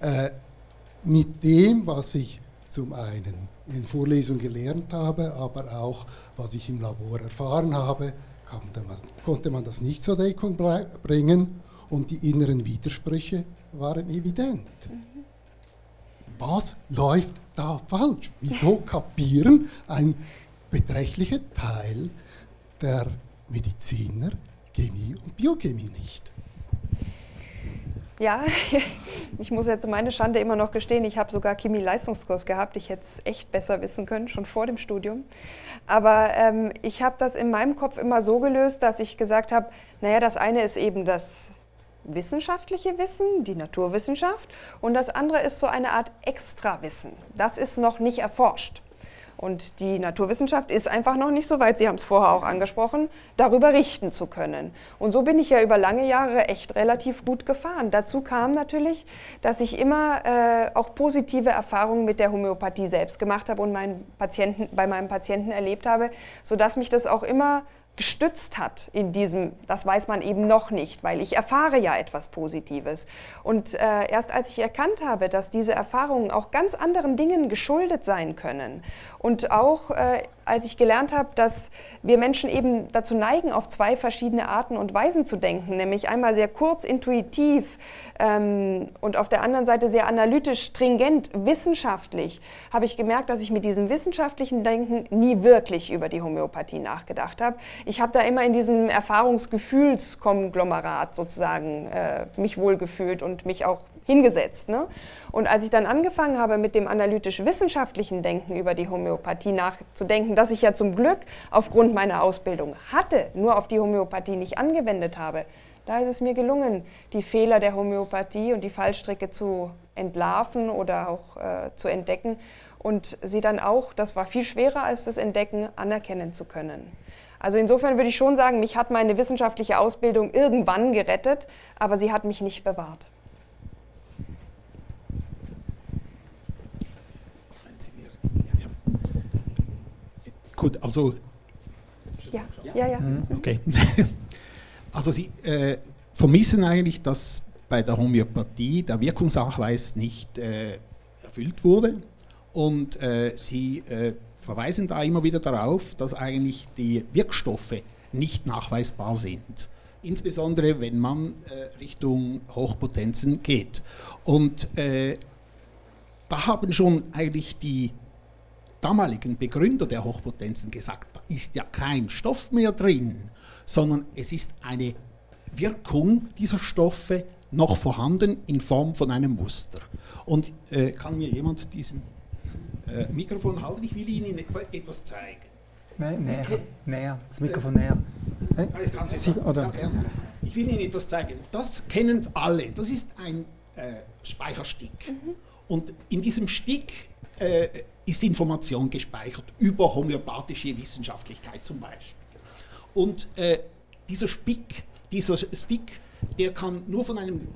äh, mit dem, was ich zum einen in Vorlesungen gelernt habe, aber auch was ich im Labor erfahren habe, konnte man, konnte man das nicht zur Deckung bringen und die inneren Widersprüche waren evident. Was läuft da falsch? Wieso kapieren ein beträchtlicher Teil der Mediziner Chemie und Biochemie nicht? Ja, ich muss jetzt meine Schande immer noch gestehen, ich habe sogar Chemie-Leistungskurs gehabt. Ich hätte es echt besser wissen können, schon vor dem Studium. Aber ähm, ich habe das in meinem Kopf immer so gelöst, dass ich gesagt habe, naja, das eine ist eben das wissenschaftliche Wissen, die Naturwissenschaft, und das andere ist so eine Art Extrawissen. Das ist noch nicht erforscht. Und die Naturwissenschaft ist einfach noch nicht so weit, Sie haben es vorher auch angesprochen, darüber richten zu können. Und so bin ich ja über lange Jahre echt relativ gut gefahren. Dazu kam natürlich, dass ich immer äh, auch positive Erfahrungen mit der Homöopathie selbst gemacht habe und meinen Patienten, bei meinem Patienten erlebt habe, sodass mich das auch immer gestützt hat in diesem, das weiß man eben noch nicht, weil ich erfahre ja etwas Positives. Und äh, erst als ich erkannt habe, dass diese Erfahrungen auch ganz anderen Dingen geschuldet sein können und auch äh, als ich gelernt habe, dass wir Menschen eben dazu neigen, auf zwei verschiedene Arten und Weisen zu denken, nämlich einmal sehr kurz, intuitiv ähm, und auf der anderen Seite sehr analytisch, stringent, wissenschaftlich, habe ich gemerkt, dass ich mit diesem wissenschaftlichen Denken nie wirklich über die Homöopathie nachgedacht habe. Ich habe da immer in diesem Erfahrungsgefühlskonglomerat sozusagen äh, mich wohlgefühlt und mich auch hingesetzt. Ne? Und als ich dann angefangen habe, mit dem analytisch-wissenschaftlichen Denken über die Homöopathie nachzudenken, das ich ja zum Glück aufgrund meiner Ausbildung hatte, nur auf die Homöopathie nicht angewendet habe, da ist es mir gelungen, die Fehler der Homöopathie und die Fallstricke zu entlarven oder auch äh, zu entdecken und sie dann auch, das war viel schwerer als das Entdecken, anerkennen zu können. Also insofern würde ich schon sagen, mich hat meine wissenschaftliche Ausbildung irgendwann gerettet, aber sie hat mich nicht bewahrt. Gut, also. Ja, ja, ja. Mhm. Okay. Also Sie äh, vermissen eigentlich, dass bei der Homöopathie der Wirkungsnachweis nicht äh, erfüllt wurde und äh, Sie äh, verweisen da immer wieder darauf, dass eigentlich die Wirkstoffe nicht nachweisbar sind. Insbesondere wenn man äh, Richtung Hochpotenzen geht. Und äh, da haben schon eigentlich die damaligen Begründer der Hochpotenzen gesagt, da ist ja kein Stoff mehr drin, sondern es ist eine Wirkung dieser Stoffe noch vorhanden in Form von einem Muster. Und äh, kann mir jemand diesen äh, Mikrofon halten? Ich will Ihnen etwas zeigen. Näher, näher, näher. das Mikrofon näher. Ah, Sie, oder? Ich will Ihnen etwas zeigen. Das kennen alle. Das ist ein äh, Speicherstick. Mhm. Und in diesem Stick äh, ist Information gespeichert über homöopathische Wissenschaftlichkeit zum Beispiel. Und äh, dieser, Spick, dieser Stick, der kann nur von einem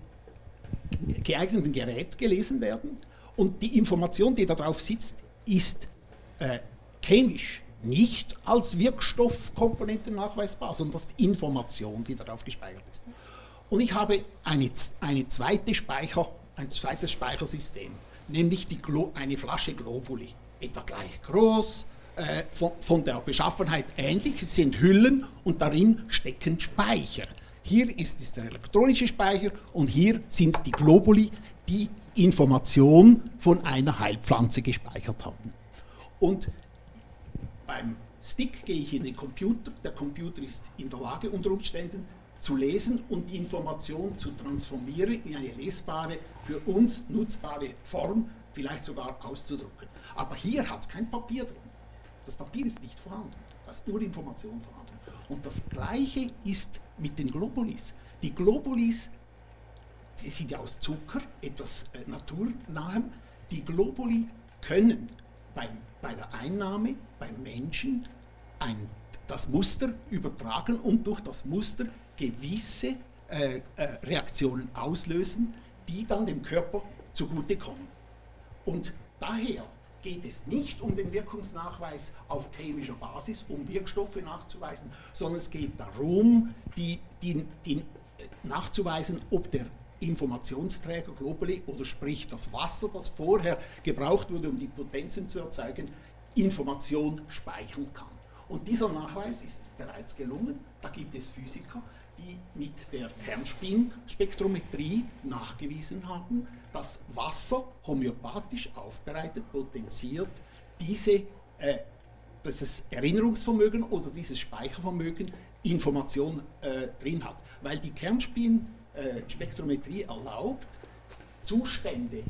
geeigneten Gerät gelesen werden und die Information, die darauf sitzt, ist äh, chemisch nicht als Wirkstoffkomponente nachweisbar, sondern das ist die Information, die darauf gespeichert ist. Und ich habe eine, eine zweite Speicher, ein zweites Speichersystem nämlich die eine Flasche Globuli, etwa gleich groß, äh, von, von, der Beschaffenheit ähnlich. Es sind Hüllen und darin stecken Speicher. Hier ist es der elektronische Speicher und hier sind es die Globuli, die Information von einer Heilpflanze gespeichert haben. Und beim Stick gehe ich in den Computer. Der Computer ist in der Lage, unter Umständen zu lesen und die Information zu transformieren in eine lesbare, für uns nutzbare Form, vielleicht sogar auszudrucken. Aber hier hat es kein Papier drin. Das Papier ist nicht vorhanden. Da ist nur Information vorhanden. Und das Gleiche ist mit den Globulis. Die Globulis, die sind ja aus Zucker, etwas äh, Naturnahem. Die Globuli können bei, bei der Einnahme beim Menschen ein, das Muster übertragen und durch das Muster gewisse äh, äh, Reaktionen auslösen, die dann dem Körper zugutekommen. Und daher geht es nicht um den Wirkungsnachweis auf chemischer Basis, um Wirkstoffe nachzuweisen, sondern es geht darum, die, die, die äh, nachzuweisen, ob der Informationsträger globally oder sprich das Wasser, das vorher gebraucht wurde, um die Potenzen zu erzeugen, Information speichern kann. Und dieser Nachweis ist bereits gelungen. Da gibt es Physiker, die mit der Kernspinspektrometrie nachgewiesen haben, dass Wasser homöopathisch aufbereitet, potenziert diese, äh, dieses Erinnerungsvermögen oder dieses Speichervermögen Information äh, drin hat. Weil die Kernspinspektrometrie erlaubt, Zustände, äh,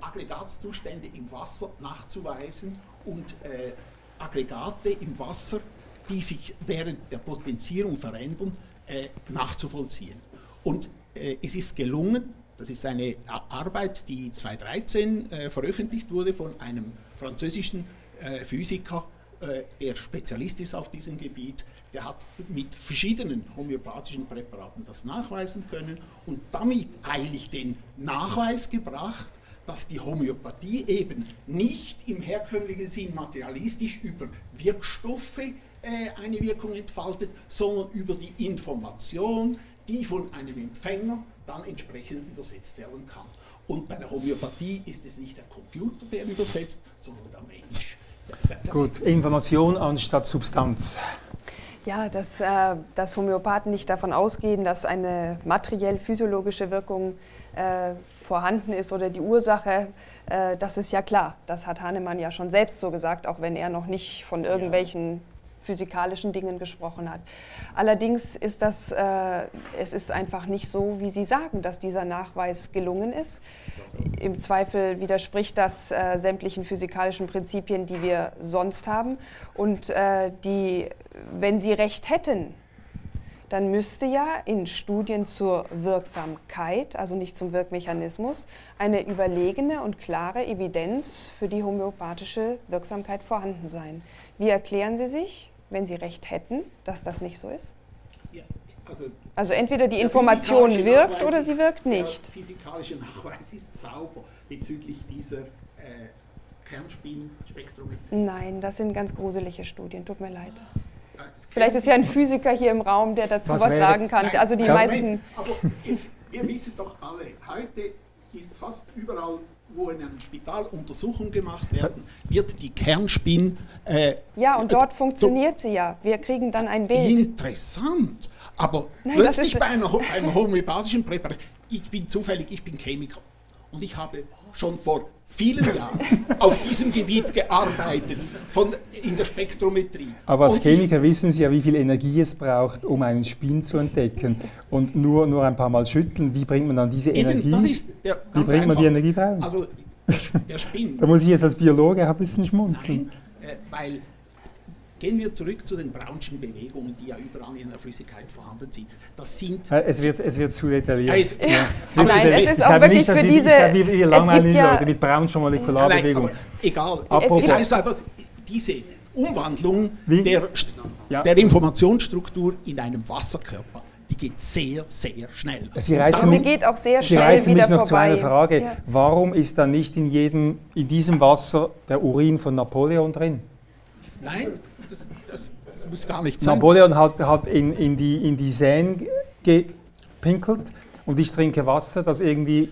Aggregatzustände im Wasser nachzuweisen und äh, Aggregate im Wasser, die sich während der Potenzierung verändern, äh, nachzuvollziehen. Und äh, es ist gelungen, das ist eine Arbeit, die 2013 äh, veröffentlicht wurde von einem französischen äh, Physiker, äh, der Spezialist ist auf diesem Gebiet, der hat mit verschiedenen homöopathischen Präparaten das nachweisen können und damit eigentlich den Nachweis gebracht, dass die Homöopathie eben nicht im herkömmlichen Sinn materialistisch über Wirkstoffe eine Wirkung entfaltet, sondern über die Information, die von einem Empfänger dann entsprechend übersetzt werden kann. Und bei der Homöopathie ist es nicht der Computer, der übersetzt, sondern der Mensch. Gut, Information anstatt Substanz. Ja, dass, äh, dass Homöopathen nicht davon ausgehen, dass eine materiell-physiologische Wirkung äh, vorhanden ist oder die Ursache, äh, das ist ja klar. Das hat Hahnemann ja schon selbst so gesagt, auch wenn er noch nicht von irgendwelchen physikalischen Dingen gesprochen hat. Allerdings ist das, äh, es ist einfach nicht so, wie Sie sagen, dass dieser Nachweis gelungen ist. Im Zweifel widerspricht das äh, sämtlichen physikalischen Prinzipien, die wir sonst haben. Und äh, die, wenn Sie recht hätten, dann müsste ja in Studien zur Wirksamkeit, also nicht zum Wirkmechanismus, eine überlegene und klare Evidenz für die homöopathische Wirksamkeit vorhanden sein. Wie erklären Sie sich, wenn Sie recht hätten, dass das nicht so ist? Ja, also, also, entweder die Information wirkt Nachweis oder sie wirkt nicht. Der physikalische Nachweis ist sauber bezüglich dieser äh, Kernspinspektrometrie. Nein, das sind ganz gruselige Studien, tut mir leid. Äh, Vielleicht ist ja ein Physiker hier im Raum, der dazu Was was, sagen kann. Nein, Also die meisten. Moment, aber es, wir wissen doch alle, heute ist fast überall, wo in einem Spital Untersuchungen gemacht werden, wird die Kernspin. Äh, Ja, und dort funktioniert sie ja. Wir kriegen dann ein Bild. Interessant. Aber Nein, plötzlich bei einer, einem homöopathischen Präparat, ich bin zufällig, ich bin Chemiker und ich habe schon vor vielen Jahren auf diesem Gebiet gearbeitet, von, in der Spektrometrie. Aber als Und Chemiker wissen Sie ja, wie viel Energie es braucht, um einen Spin zu entdecken. Und nur, nur ein paar Mal schütteln, wie bringt man dann diese Energie? Eben, das ist der, wie bringt man die einfach. Energie drauf? Also der Spin. da muss ich jetzt als Biologe ein bisschen schmunzeln. Nein, äh, weil gehen wir zurück zu den Brownschen Bewegungen, die ja überall in der Flüssigkeit vorhanden sind. Das sind Äh, Es wird, es wird zu detailliert. Ja, es- Es Ja. wird Nein, zu es ist Ich auch wirklich nicht, dass für wir, diese- Ich glaube, wir, wir es langweilen ja- Leute mit Brownschen Nein, Molekularbewegung. aber egal. Es heißt einfach, diese Umwandlung der, Ja. der Informationsstruktur in einem Wasserkörper, die geht sehr, sehr schnell. Sie Und reizen sie geht auch sehr Sie schnell reißen wieder mich noch zu vorbei. einer Frage. Ja. Warum ist dann nicht in, jedem, in diesem Wasser der Urin von Napoleon drin? Nein, das, das, das muss gar nicht sein. Napoleon hat, hat in, in, die, in die Seine gepinkelt und ich trinke Wasser, das irgendwie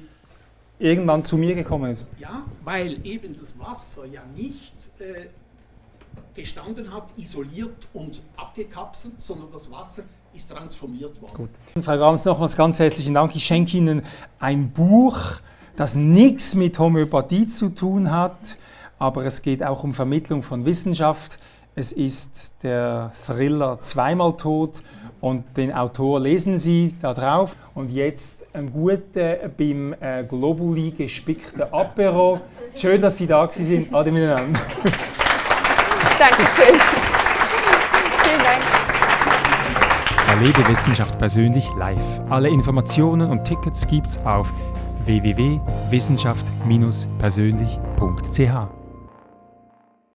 irgendwann zu mir gekommen ist. Ja, weil eben das Wasser ja nicht äh, gestanden hat, isoliert und abgekapselt, sondern das Wasser ist transformiert worden. Gut. Frau Grams, nochmals ganz herzlichen Dank. Ich schenke Ihnen ein Buch, das nichts mit Homöopathie zu tun hat, aber es geht auch um Vermittlung von Wissenschaft. Es ist der Thriller Zweimal tot und den Autor lesen Sie da drauf. Und jetzt ein guter beim äh, Globuli gespickten Apero. Schön, dass Sie da gewesen sind. Ade miteinander. Dankeschön. Vielen Dank. Erlebe Wissenschaft persönlich live. Alle Informationen und Tickets gibt's auf www.wissenschaft-persönlich.ch.